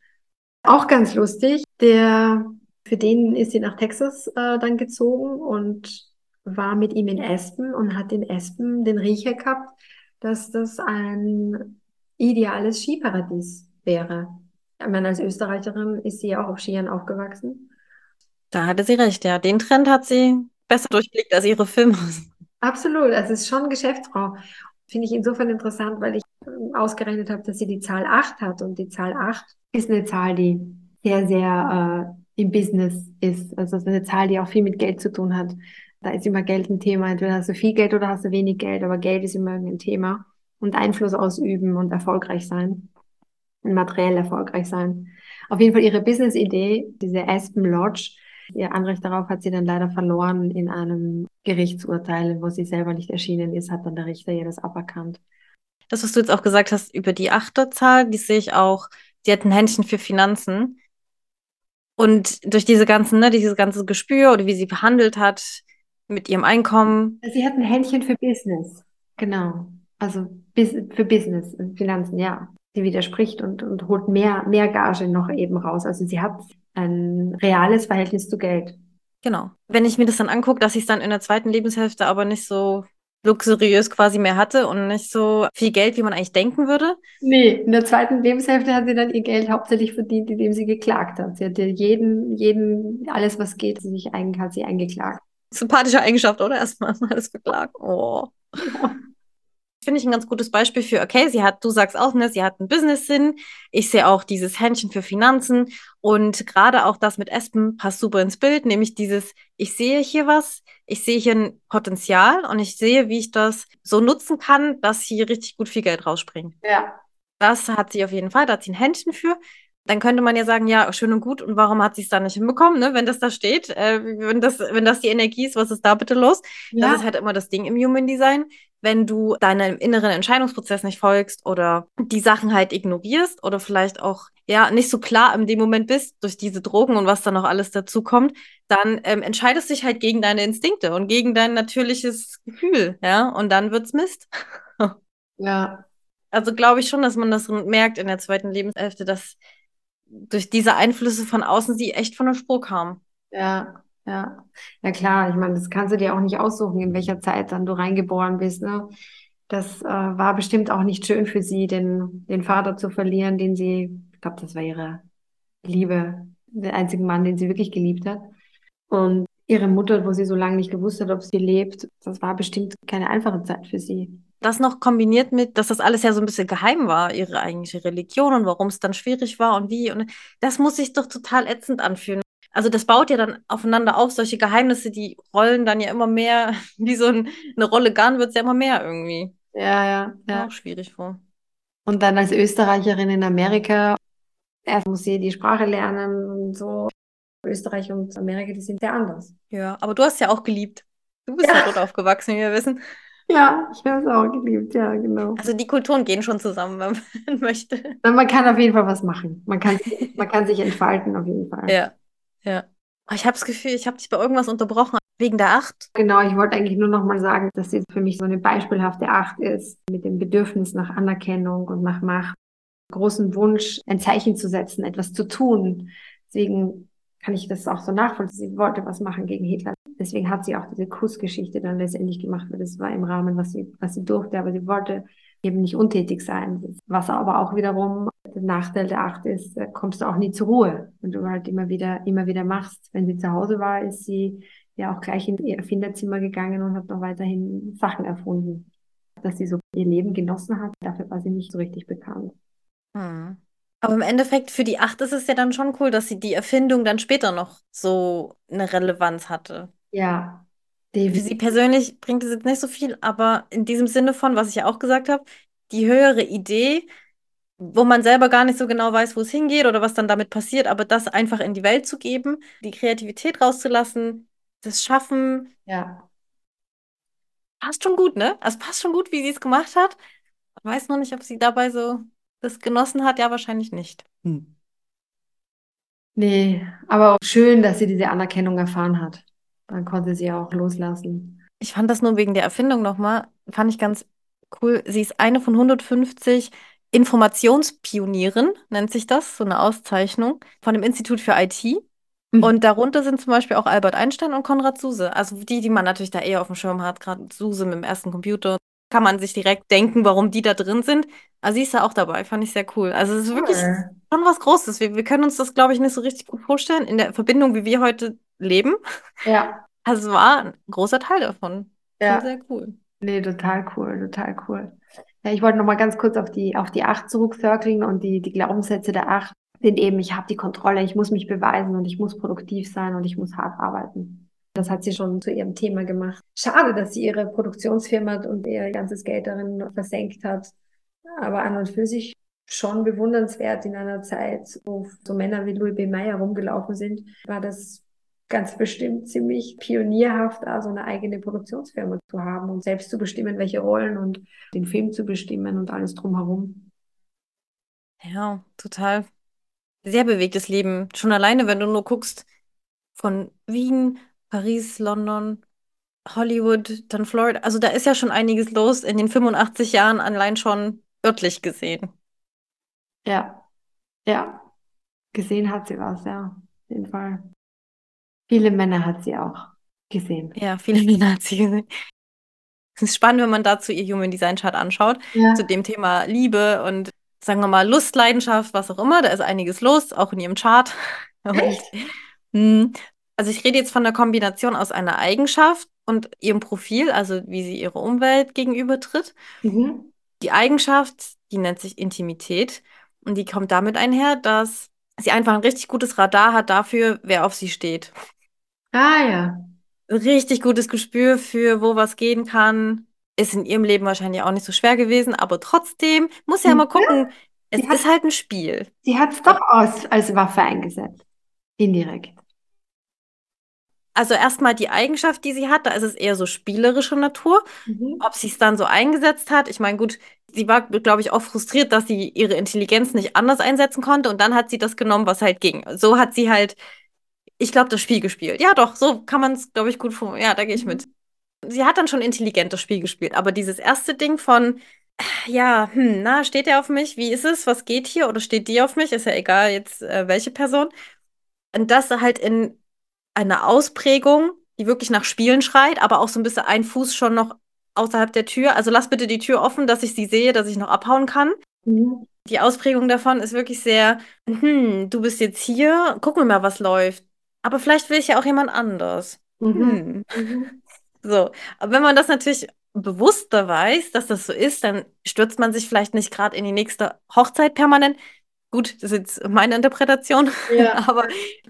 Speaker 2: Auch ganz lustig. Der, für den ist sie nach Texas äh, dann gezogen und war mit ihm in Aspen und hat in Aspen den Riecher gehabt, dass das ein ideales Skiparadies wäre. Ich meine, als Österreicherin ist sie ja auch auf Skiern aufgewachsen.
Speaker 1: Da hatte sie recht, ja. Den Trend hat sie besser durchblickt als ihre Filme.
Speaker 2: Absolut, also es ist schon Geschäftsfrau. Finde ich insofern interessant, weil ich ähm, ausgerechnet habe, dass sie die Zahl 8 hat und die Zahl 8 ist eine Zahl, die sehr, sehr äh, im Business ist. Also es ist eine Zahl, die auch viel mit Geld zu tun hat. Da ist immer Geld ein Thema. Entweder hast du viel Geld oder hast du wenig Geld, aber Geld ist immer ein Thema. Und Einfluss ausüben und erfolgreich sein. Und materiell erfolgreich sein. Auf jeden Fall ihre Business-Idee, diese Aspen Lodge, Ihr Anrecht darauf hat sie dann leider verloren in einem Gerichtsurteil, wo sie selber nicht erschienen ist, hat dann der Richter ihr das aberkannt.
Speaker 1: Das, was du jetzt auch gesagt hast über die Achterzahl, die sehe ich auch. Sie hat ein Händchen für Finanzen. Und durch diese ganzen, ne, dieses ganze Gespür oder wie sie verhandelt hat mit ihrem Einkommen.
Speaker 2: Sie hat ein Händchen für Business. Genau. Also für Business, Finanzen, ja. Sie widerspricht und, und holt mehr, mehr Gage noch eben raus. Also sie hat ein reales Verhältnis zu Geld.
Speaker 1: Genau. Wenn ich mir das dann angucke, dass ich es dann in der zweiten Lebenshälfte aber nicht so luxuriös quasi mehr hatte und nicht so viel Geld, wie man eigentlich denken würde.
Speaker 2: Nee, in der zweiten Lebenshälfte hat sie dann ihr Geld hauptsächlich verdient, indem sie geklagt hat. Sie hat jeden, jeden, alles was geht, sie sich ein, hat sie eingeklagt.
Speaker 1: Sympathische Eigenschaft, oder? Erstmal alles beklagen. Oh. Ja finde ich ein ganz gutes Beispiel für, okay, sie hat, du sagst auch, ne, sie hat einen Business-Sinn. Ich sehe auch dieses Händchen für Finanzen und gerade auch das mit Espen passt super ins Bild, nämlich dieses, ich sehe hier was, ich sehe hier ein Potenzial und ich sehe, wie ich das so nutzen kann, dass hier richtig gut viel Geld rausspringt.
Speaker 2: Ja.
Speaker 1: Das hat sie auf jeden Fall, da hat sie ein Händchen für. Dann könnte man ja sagen, ja, schön und gut, und warum hat sie es dann nicht hinbekommen, ne? wenn das da steht? Äh, wenn, das, wenn das die Energie ist, was ist da bitte los? Ja. Das ist halt immer das Ding im Human Design wenn du deinem inneren Entscheidungsprozess nicht folgst oder die Sachen halt ignorierst oder vielleicht auch ja nicht so klar in dem Moment bist durch diese Drogen und was da noch alles dazu kommt, dann ähm, entscheidest du dich halt gegen deine Instinkte und gegen dein natürliches Gefühl, ja, und dann wird's Mist.
Speaker 2: ja.
Speaker 1: Also glaube ich schon, dass man das merkt in der zweiten Lebenshälfte, dass durch diese Einflüsse von außen sie echt von der Spur kam.
Speaker 2: Ja, ja, ja klar, ich meine, das kannst du dir auch nicht aussuchen, in welcher Zeit dann du reingeboren bist. Ne? Das äh, war bestimmt auch nicht schön für sie, den, den Vater zu verlieren, den sie, ich glaube, das war ihre Liebe, der einzige Mann, den sie wirklich geliebt hat. Und ihre Mutter, wo sie so lange nicht gewusst hat, ob sie lebt, das war bestimmt keine einfache Zeit für sie.
Speaker 1: Das noch kombiniert mit, dass das alles ja so ein bisschen geheim war, ihre eigentliche Religion und warum es dann schwierig war und wie. Und das muss sich doch total ätzend anfühlen also das baut ja dann aufeinander auf, solche Geheimnisse, die rollen dann ja immer mehr, wie so ein, eine Rolle Garn wird es ja immer mehr irgendwie.
Speaker 2: Ja, ja, ja.
Speaker 1: Auch schwierig vor.
Speaker 2: Und dann als Österreicherin in Amerika, erst muss sie die Sprache lernen und so. Österreich und Amerika, die sind sehr anders.
Speaker 1: Ja, aber du hast ja auch geliebt. Du bist ja, ja dort aufgewachsen, wie wir wissen.
Speaker 2: Ja, ich habe es auch geliebt, ja, genau.
Speaker 1: Also die Kulturen gehen schon zusammen, wenn man möchte.
Speaker 2: Man kann auf jeden Fall was machen. Man kann, man kann sich entfalten, auf jeden Fall.
Speaker 1: Ja. Ja. Ich habe das Gefühl, ich habe dich bei irgendwas unterbrochen, wegen der Acht.
Speaker 2: Genau, ich wollte eigentlich nur noch mal sagen, dass sie für mich so eine beispielhafte Acht ist, mit dem Bedürfnis nach Anerkennung und nach Macht, großen Wunsch, ein Zeichen zu setzen, etwas zu tun. Deswegen kann ich das auch so nachvollziehen. Sie wollte was machen gegen Hitler. Deswegen hat sie auch diese Kussgeschichte dann letztendlich gemacht, weil das war im Rahmen, was sie, was sie durfte, aber sie wollte eben nicht untätig sein. Was aber auch wiederum der Nachteil der Acht ist, kommst du auch nie zur Ruhe, wenn du halt immer wieder, immer wieder machst. Wenn sie zu Hause war, ist sie ja auch gleich in ihr Erfinderzimmer gegangen und hat noch weiterhin Sachen erfunden. Dass sie so ihr Leben genossen hat, dafür war sie nicht so richtig bekannt.
Speaker 1: Hm. Aber im Endeffekt für die Acht ist es ja dann schon cool, dass sie die Erfindung dann später noch so eine Relevanz hatte.
Speaker 2: Ja,
Speaker 1: für sie persönlich bringt es jetzt nicht so viel, aber in diesem Sinne von, was ich ja auch gesagt habe, die höhere Idee, wo man selber gar nicht so genau weiß, wo es hingeht oder was dann damit passiert, aber das einfach in die Welt zu geben, die Kreativität rauszulassen, das Schaffen.
Speaker 2: Ja.
Speaker 1: Passt schon gut, ne? Also passt schon gut, wie sie es gemacht hat. Ich weiß noch nicht, ob sie dabei so das genossen hat. Ja, wahrscheinlich nicht. Hm.
Speaker 2: Nee, aber auch schön, dass sie diese Anerkennung erfahren hat. Dann konnte sie auch loslassen.
Speaker 1: Ich fand das nur wegen der Erfindung nochmal, fand ich ganz Cool. Sie ist eine von 150 Informationspionieren, nennt sich das, so eine Auszeichnung von dem Institut für IT.
Speaker 2: Mhm.
Speaker 1: Und darunter sind zum Beispiel auch Albert Einstein und Konrad Zuse. Also die, die man natürlich da eher auf dem Schirm hat, gerade Zuse mit dem ersten Computer. Kann man sich direkt denken, warum die da drin sind. Also sie ist da auch dabei, fand ich sehr cool. Also es ist wirklich
Speaker 2: Cool.
Speaker 1: schon was Großes. Wir, wir können uns das, glaube ich, nicht so richtig gut vorstellen in der Verbindung, wie wir heute leben.
Speaker 2: Ja,
Speaker 1: Also es war ein großer Teil davon.
Speaker 2: Ja.
Speaker 1: sehr cool.
Speaker 2: Nee, total cool, total cool. Ja, ich wollte noch mal ganz kurz auf die, auf die Acht zurückcirkeln und die, die Glaubenssätze der Acht sind eben, ich habe die Kontrolle, ich muss mich beweisen und ich muss produktiv sein und ich muss hart arbeiten. Das hat sie schon zu ihrem Thema gemacht. Schade, dass sie ihre Produktionsfirma und ihr ganzes Geld darin versenkt hat. Aber an und für sich schon bewundernswert in einer Zeit, wo so Männer wie Louis B. Mayer rumgelaufen sind, war das ganz bestimmt ziemlich pionierhaft, also eine eigene Produktionsfirma zu haben und selbst zu bestimmen, welche Rollen und den Film zu bestimmen und alles drumherum.
Speaker 1: Ja, total. Sehr bewegtes Leben. Schon alleine, wenn du nur guckst, von Wien, Paris, London, Hollywood, dann Florida. Also da ist ja schon einiges los in den 85 Jahren allein schon örtlich gesehen.
Speaker 2: Ja, ja, gesehen hat sie was, ja, auf jeden Fall. Viele Männer hat sie auch gesehen.
Speaker 1: Ja, viele Männer hat sie gesehen. Es ist spannend, wenn man dazu ihr Human Design Chart anschaut,
Speaker 2: Ja.
Speaker 1: zu dem Thema Liebe und sagen wir mal Lust, Leidenschaft, was auch immer. Da ist einiges los, auch in ihrem Chart. Und mh, also ich rede jetzt von der Kombination aus einer Eigenschaft und ihrem Profil, also wie sie ihrer Umwelt gegenübertritt.
Speaker 2: Mhm.
Speaker 1: Die Eigenschaft, die nennt sich Intimität und die kommt damit einher, dass sie einfach ein richtig gutes Radar hat dafür, wer auf sie steht.
Speaker 2: Ah ja.
Speaker 1: Richtig gutes Gespür für, wo was gehen kann. Ist in ihrem Leben wahrscheinlich auch nicht so schwer gewesen, aber trotzdem muss ja mal gucken, es
Speaker 2: Sie hat-
Speaker 1: ist halt ein Spiel.
Speaker 2: Sie hat es doch aus, als Waffe eingesetzt. Indirekt.
Speaker 1: Also erstmal die Eigenschaft, die sie hat, da ist es eher so spielerische Natur.
Speaker 2: Mhm.
Speaker 1: Ob sie es dann so eingesetzt hat, ich meine, gut, sie war, glaube ich, auch frustriert, dass sie ihre Intelligenz nicht anders einsetzen konnte und dann hat sie das genommen, was halt ging. So hat sie halt, ich glaube, das Spiel gespielt. Ja, doch, so kann man es, glaube ich, gut formulieren. Ja, da gehe ich mit. Sie hat dann schon intelligent das Spiel gespielt, aber dieses erste Ding von, ja, hm, na, steht er auf mich? Wie ist es? Was geht hier? Oder steht die auf mich? Ist ja egal jetzt, äh, welche Person. Und das halt in einer Ausprägung, die wirklich nach Spielen schreit, aber auch so ein bisschen ein Fuß schon noch außerhalb der Tür. Also lass bitte die Tür offen, dass ich sie sehe, dass ich noch abhauen kann.
Speaker 2: Mhm.
Speaker 1: Die Ausprägung davon ist wirklich sehr, hm, du bist jetzt hier, gucken wir mal, was läuft. Aber vielleicht will ich ja auch jemand anders.
Speaker 2: Mhm.
Speaker 1: Hm.
Speaker 2: Mhm.
Speaker 1: So, aber wenn man das natürlich bewusster weiß, dass das so ist, dann stürzt man sich vielleicht nicht gerade in die nächste Hochzeit permanent. Gut, das ist jetzt meine Interpretation,
Speaker 2: Ja.
Speaker 1: aber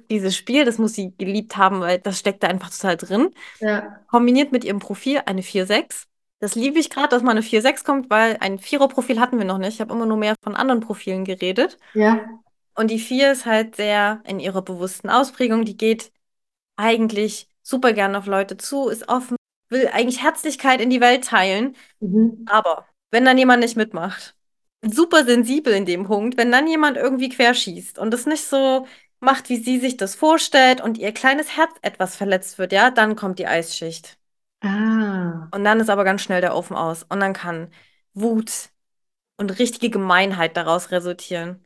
Speaker 1: dieses Spiel, das muss sie geliebt haben, weil das steckt da einfach total drin.
Speaker 2: Ja.
Speaker 1: Kombiniert mit ihrem Profil eine 4-6. Das liebe ich gerade, dass mal eine 4-6 kommt, weil ein Vierer-Profil hatten wir noch nicht. Ich habe immer nur mehr von anderen Profilen geredet.
Speaker 2: Ja.
Speaker 1: Und die 4 ist halt sehr in ihrer bewussten Ausprägung. Die geht eigentlich super gerne auf Leute zu, ist offen, will eigentlich Herzlichkeit in die Welt teilen.
Speaker 2: Mhm.
Speaker 1: Aber wenn dann jemand nicht mitmacht, super sensibel in dem Punkt, wenn dann jemand irgendwie querschießt und das nicht so macht, wie sie sich das vorstellt und ihr kleines Herz etwas verletzt wird, ja, dann kommt die Eisschicht.
Speaker 2: Ah.
Speaker 1: Und dann ist aber ganz schnell der Ofen aus. Und dann kann Wut und richtige Gemeinheit daraus resultieren.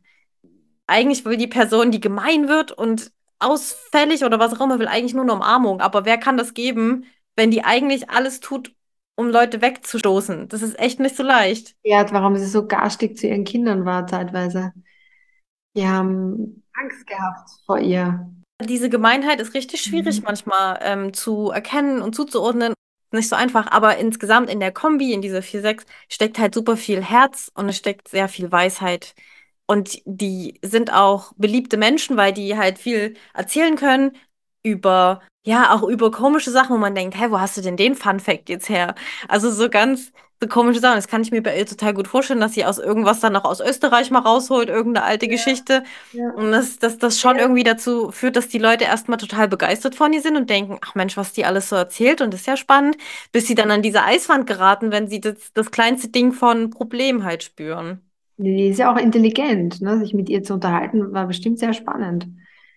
Speaker 1: Eigentlich will die Person, die gemein wird und ausfällig oder was auch immer, will eigentlich nur eine Umarmung. Aber wer kann das geben, wenn die eigentlich alles tut, um Leute wegzustoßen? Das ist echt nicht so leicht.
Speaker 2: Ja, warum sie so garstig zu ihren Kindern war zeitweise. Die haben Angst gehabt vor ihr.
Speaker 1: Diese Gemeinheit ist richtig schwierig
Speaker 2: Mhm.
Speaker 1: manchmal ähm, zu erkennen und zuzuordnen. Nicht so einfach, aber insgesamt in der Kombi, in dieser 4-6, steckt halt super viel Herz und es steckt sehr viel Weisheit. Und die sind auch beliebte Menschen, weil die halt viel erzählen können über, ja, auch über komische Sachen, wo man denkt, hä, wo hast du denn den Fun Fact jetzt her? Also so ganz so komische Sachen. Das kann ich mir bei ihr total gut vorstellen, dass sie aus irgendwas dann noch aus Österreich mal rausholt, irgendeine alte Geschichte.
Speaker 2: Ja.
Speaker 1: Und dass das, das schon
Speaker 2: Ja.
Speaker 1: irgendwie dazu führt, dass die Leute erstmal total begeistert von ihr sind und denken, ach Mensch, was die alles so erzählt und das ist ja spannend, bis sie dann an diese Eiswand geraten, wenn sie das, das kleinste Ding von Problem halt spüren.
Speaker 2: Die ist ja auch intelligent, ne? Sich mit ihr zu unterhalten, war bestimmt sehr spannend.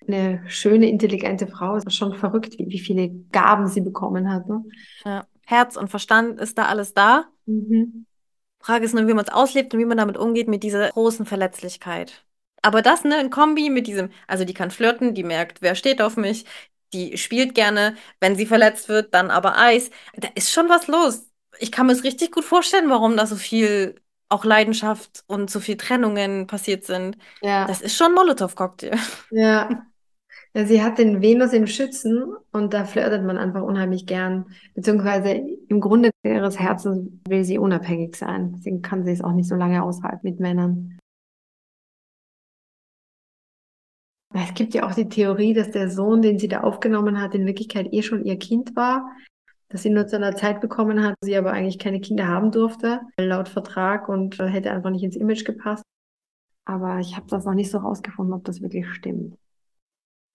Speaker 2: Eine schöne, intelligente Frau. Ist schon verrückt, wie, wie viele Gaben sie bekommen hat, ne?
Speaker 1: Ja. Herz und Verstand ist da alles da.
Speaker 2: Mhm.
Speaker 1: Frage ist nur, wie man es auslebt und wie man damit umgeht mit dieser großen Verletzlichkeit. Aber das, ne, in Kombi mit diesem, also die kann flirten, die merkt, wer steht auf mich, die spielt gerne, wenn sie verletzt wird, dann aber Eis. Da ist schon was los. Ich kann mir es richtig gut vorstellen, warum da so viel auch Leidenschaft und so viel Trennungen passiert sind. Das
Speaker 2: Ja,
Speaker 1: ist schon Molotow-Cocktail.
Speaker 2: ja. Sie hat den Venus im Schützen und da flirtet man einfach unheimlich gern. Beziehungsweise im Grunde ihres Herzens will sie unabhängig sein. Deswegen kann sie es auch nicht so lange aushalten mit Männern. Es gibt ja auch die Theorie, dass der Sohn, den sie da aufgenommen hat, in Wirklichkeit eh schon ihr Kind war, dass sie nur zu einer Zeit bekommen hat, sie aber eigentlich keine Kinder haben durfte, laut Vertrag und hätte einfach nicht ins Image gepasst. Aber ich habe das noch nicht so rausgefunden, ob das wirklich stimmt.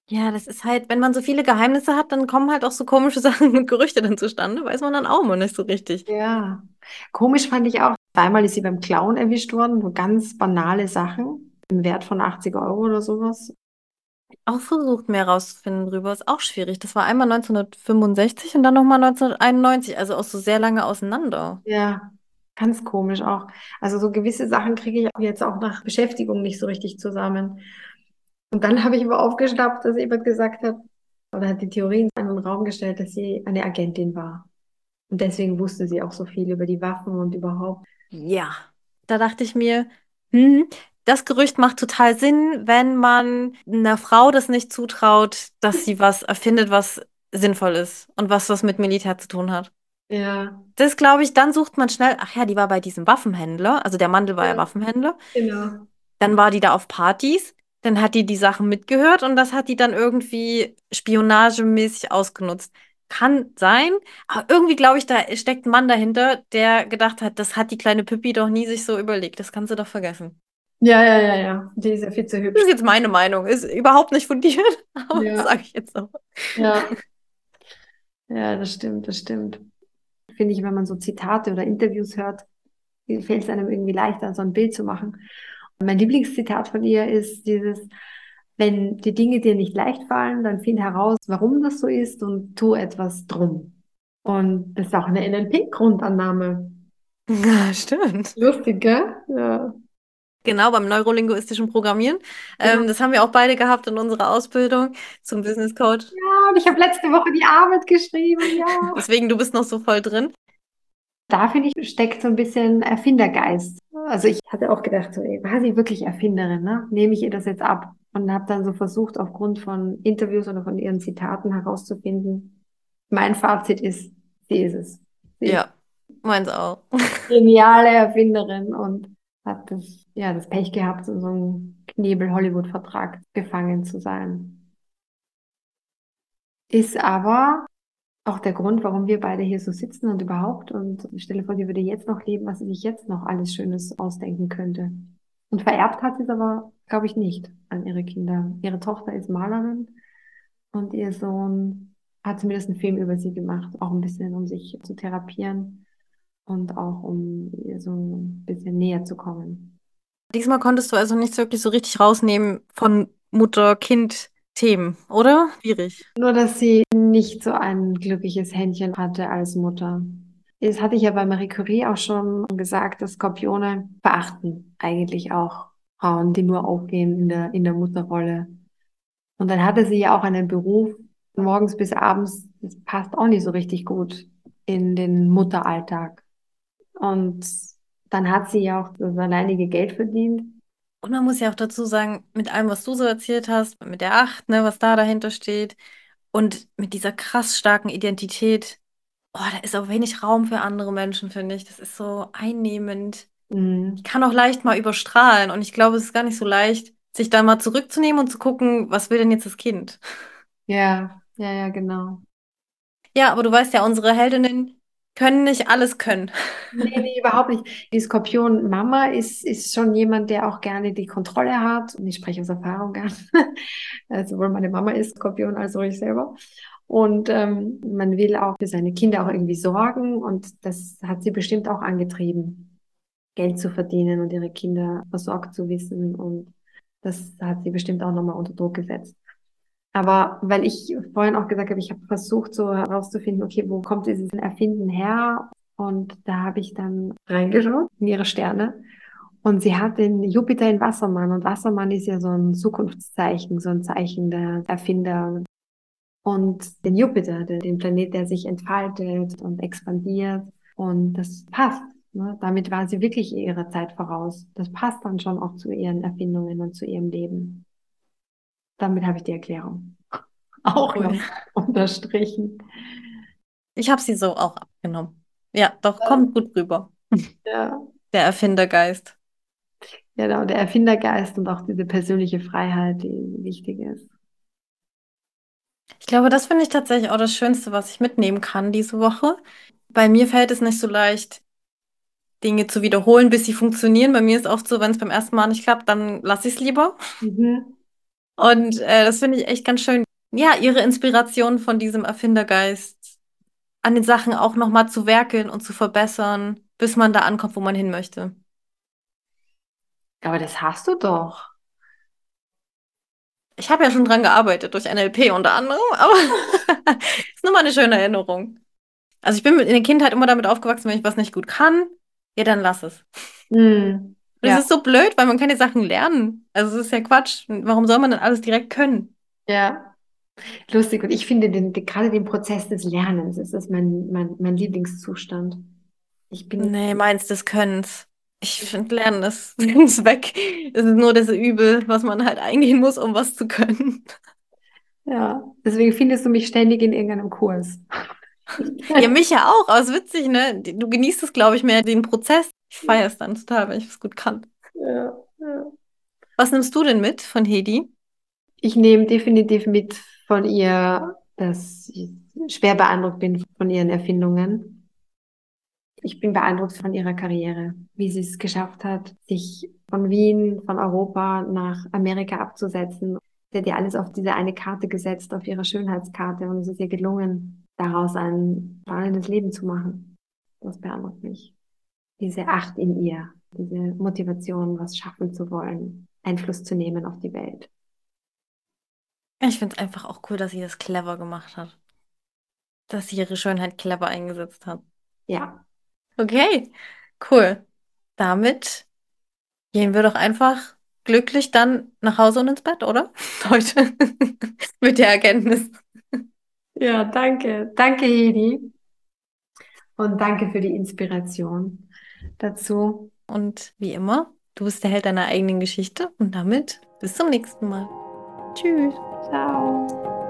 Speaker 1: Ja, das ist halt, wenn man so viele Geheimnisse hat, dann kommen halt auch so komische Sachen und Gerüchte dann zustande, weiß man dann auch mal nicht so richtig.
Speaker 2: Ja, komisch fand ich auch, zweimal ist sie beim Klauen erwischt worden, so ganz banale Sachen im Wert von 80 Euro oder sowas.
Speaker 1: Auch versucht, mehr rauszufinden drüber, ist auch schwierig. Das war einmal 1965 und dann nochmal 1991, also auch so sehr lange auseinander.
Speaker 2: Ja, ganz komisch auch. Also so gewisse Sachen kriege ich jetzt auch nach Beschäftigung nicht so richtig zusammen. Und dann habe ich aber aufgeschnappt, dass jemand gesagt hat, oder hat die Theorie in einen Raum gestellt, dass sie eine Agentin war. Und deswegen wusste sie auch so viel über die Waffen und überhaupt.
Speaker 1: Ja, da dachte ich mir, hm, das Gerücht macht total Sinn, wenn man einer Frau das nicht zutraut, dass sie was erfindet, was sinnvoll ist und was was mit Militär zu tun hat.
Speaker 2: Ja,
Speaker 1: Das glaube ich, dann sucht man schnell, ach ja, die war bei diesem Waffenhändler, also der Mandel war ja
Speaker 2: ja,
Speaker 1: Waffenhändler.
Speaker 2: genau.
Speaker 1: Dann war die da auf Partys, dann hat die die Sachen mitgehört und das hat die dann irgendwie spionagemäßig ausgenutzt. Kann sein, aber irgendwie glaube ich, da steckt ein Mann dahinter, der gedacht hat, das hat die kleine Pippi doch nie sich so überlegt. Das kannst du doch vergessen.
Speaker 2: Ja, ja, ja, ja. Die ist ja viel zu
Speaker 1: Das
Speaker 2: hübsch.
Speaker 1: ist jetzt meine Meinung, ist überhaupt nicht fundiert, aber das
Speaker 2: Ja,
Speaker 1: sage ich jetzt so.
Speaker 2: ja. Ja, das stimmt, das stimmt. Finde ich, wenn man so Zitate oder Interviews hört, fällt es einem irgendwie leichter, so ein Bild zu machen. Mein Lieblingszitat von ihr ist dieses, wenn die Dinge dir nicht leicht fallen, dann find heraus, warum das so ist und tu etwas drum. Und das ist auch eine NLP-Grundannahme.
Speaker 1: Ja, stimmt.
Speaker 2: Lustig, gell? Ja.
Speaker 1: Genau, beim neurolinguistischen Programmieren.
Speaker 2: Genau.
Speaker 1: Ähm, das haben wir auch beide gehabt in unserer Ausbildung zum Business Coach.
Speaker 2: Ja, und ich habe letzte Woche die Arbeit geschrieben, ja.
Speaker 1: Deswegen, du bist noch so voll drin.
Speaker 2: Da finde ich, steckt so ein bisschen Erfindergeist. Also ich hatte auch gedacht, so, ey, war sie wirklich Erfinderin, ne? Nehme ich ihr das jetzt ab? Und habe dann so versucht, aufgrund von Interviews oder von ihren Zitaten herauszufinden. Mein Fazit ist, sie ist es. Sie
Speaker 1: Ja, meins auch.
Speaker 2: geniale Erfinderin und hat das, ja, das Pech gehabt, in so einem Knebel-Hollywood-Vertrag gefangen zu sein. Ist aber auch der Grund, warum wir beide hier so sitzen und überhaupt. Und stelle vor, sie würde jetzt noch leben, was sie sich jetzt noch alles Schönes ausdenken könnte. Und vererbt hat sie es aber, glaube ich, nicht an ihre Kinder. Ihre Tochter ist Malerin und ihr Sohn hat zumindest einen Film über sie gemacht, auch ein bisschen, um sich zu therapieren und auch um ihr so ein bisschen näher zu kommen.
Speaker 1: Diesmal konntest du also nichts wirklich so richtig rausnehmen von Mutter-Kind-Themen, oder? Schwierig.
Speaker 2: Nur, dass sie nicht so ein glückliches Händchen hatte als Mutter. Das hatte ich ja bei Marie Curie auch schon gesagt, dass Skorpione verachten eigentlich auch Frauen, die nur aufgehen in der, in der Mutterrolle. Und dann hatte sie ja auch einen Beruf, morgens bis abends, das passt auch nicht so richtig gut in den Mutteralltag. Und dann hat sie ja auch das alleinige Geld verdient.
Speaker 1: Und man muss ja auch dazu sagen, mit allem, was du so erzählt hast, mit der Acht, ne, was da dahinter steht und mit dieser krass starken Identität, oh, da ist auch wenig Raum für andere Menschen, finde ich. Das ist so einnehmend.
Speaker 2: Mhm.
Speaker 1: Ich kann auch leicht mal überstrahlen und ich glaube, es ist gar nicht so leicht, sich da mal zurückzunehmen und zu gucken, was will denn jetzt das Kind?
Speaker 2: Ja, ja, ja, genau.
Speaker 1: Ja, aber du weißt ja, unsere Heldinnen können nicht alles können.
Speaker 2: Nee, nee, überhaupt nicht. Die Skorpion-Mama ist, ist schon jemand, der auch gerne die Kontrolle hat. Und ich spreche aus Erfahrung gern. Also, sowohl meine Mama ist Skorpion als auch ich selber. Und ähm, man will auch für seine Kinder auch irgendwie sorgen. Und das hat sie bestimmt auch angetrieben, Geld zu verdienen und ihre Kinder versorgt zu wissen. Und das hat sie bestimmt auch nochmal unter Druck gesetzt. Aber weil ich vorhin auch gesagt habe, ich habe versucht, so herauszufinden, okay, wo kommt dieses Erfinden her? Und da habe ich dann reingeschaut in ihre Sterne. Und sie hat den Jupiter in Wassermann. Und Wassermann ist ja so ein Zukunftszeichen, so ein Zeichen der Erfinder. Und den Jupiter, den Planet, der sich entfaltet und expandiert. Und das passt. Ne? Damit war sie wirklich ihrer Zeit voraus. Das passt dann schon auch zu ihren Erfindungen und zu ihrem Leben. Damit habe ich die Erklärung auch cool. noch unterstrichen.
Speaker 1: Ich habe sie so auch abgenommen. Ja, doch, kommt gut rüber.
Speaker 2: Ja.
Speaker 1: Der Erfindergeist.
Speaker 2: Genau, der Erfindergeist und auch diese persönliche Freiheit, die wichtig ist.
Speaker 1: Ich glaube, das finde ich tatsächlich auch das Schönste, was ich mitnehmen kann diese Woche. Bei mir fällt es nicht so leicht, Dinge zu wiederholen, bis sie funktionieren. Bei mir ist oft so, wenn es beim ersten Mal nicht klappt, dann lasse ich es lieber. Mhm. Und äh, das finde ich echt ganz schön. Ja, ihre Inspiration von diesem Erfindergeist an den Sachen auch nochmal zu werkeln und zu verbessern, bis man da ankommt, wo man hin möchte.
Speaker 2: Aber das hast du doch.
Speaker 1: Ich habe ja schon dran gearbeitet, durch NLP unter anderem, aber ist nur mal eine schöne Erinnerung. Also ich bin in der Kindheit immer damit aufgewachsen, wenn ich was nicht gut kann, ja, dann lass es. Mm, das ja. ist so blöd, weil man kann die Sachen lernen. Also es ist ja Quatsch. Warum soll man denn alles direkt können?
Speaker 2: Ja. Lustig. Und ich finde den, den, gerade den Prozess des Lernens, ist das mein, mein, mein Lieblingszustand.
Speaker 1: Ich bin. Nee, meins des Könnens. Ich finde, Lernen ist, ist weg. Es ist nur das Übel, was man halt eingehen muss, um was zu können.
Speaker 2: Ja, deswegen findest du mich ständig in irgendeinem Kurs.
Speaker 1: Ja, mich ja auch, aber es ist witzig, ne? Du genießt es, glaube ich, mehr, den Prozess. Ich feiere es dann total, wenn ich es gut kann.
Speaker 2: Ja, ja.
Speaker 1: Was nimmst du denn mit von Hedi?
Speaker 2: Ich nehme definitiv mit von ihr, dass ich schwer beeindruckt bin von ihren Erfindungen. Ich bin beeindruckt von ihrer Karriere, wie sie es geschafft hat, sich von Wien, von Europa nach Amerika abzusetzen. Sie hat ja alles auf diese eine Karte gesetzt, auf ihre Schönheitskarte und es ist ihr gelungen, daraus ein spannendes Leben zu machen. Das beeindruckt mich. Diese Acht in ihr, diese Motivation, was schaffen zu wollen, Einfluss zu nehmen auf die Welt.
Speaker 1: Ich finde es einfach auch cool, dass sie das clever gemacht hat. Dass sie ihre Schönheit clever eingesetzt hat.
Speaker 2: Ja.
Speaker 1: Okay, cool. Damit gehen wir doch einfach glücklich dann nach Hause und ins Bett, oder? Heute. Mit der Erkenntnis.
Speaker 2: Ja, danke. Danke, Hedi. Und danke für die Inspiration dazu.
Speaker 1: Und wie immer, du bist der Held deiner eigenen Geschichte und damit bis zum nächsten Mal. Tschüss.
Speaker 2: Ciao.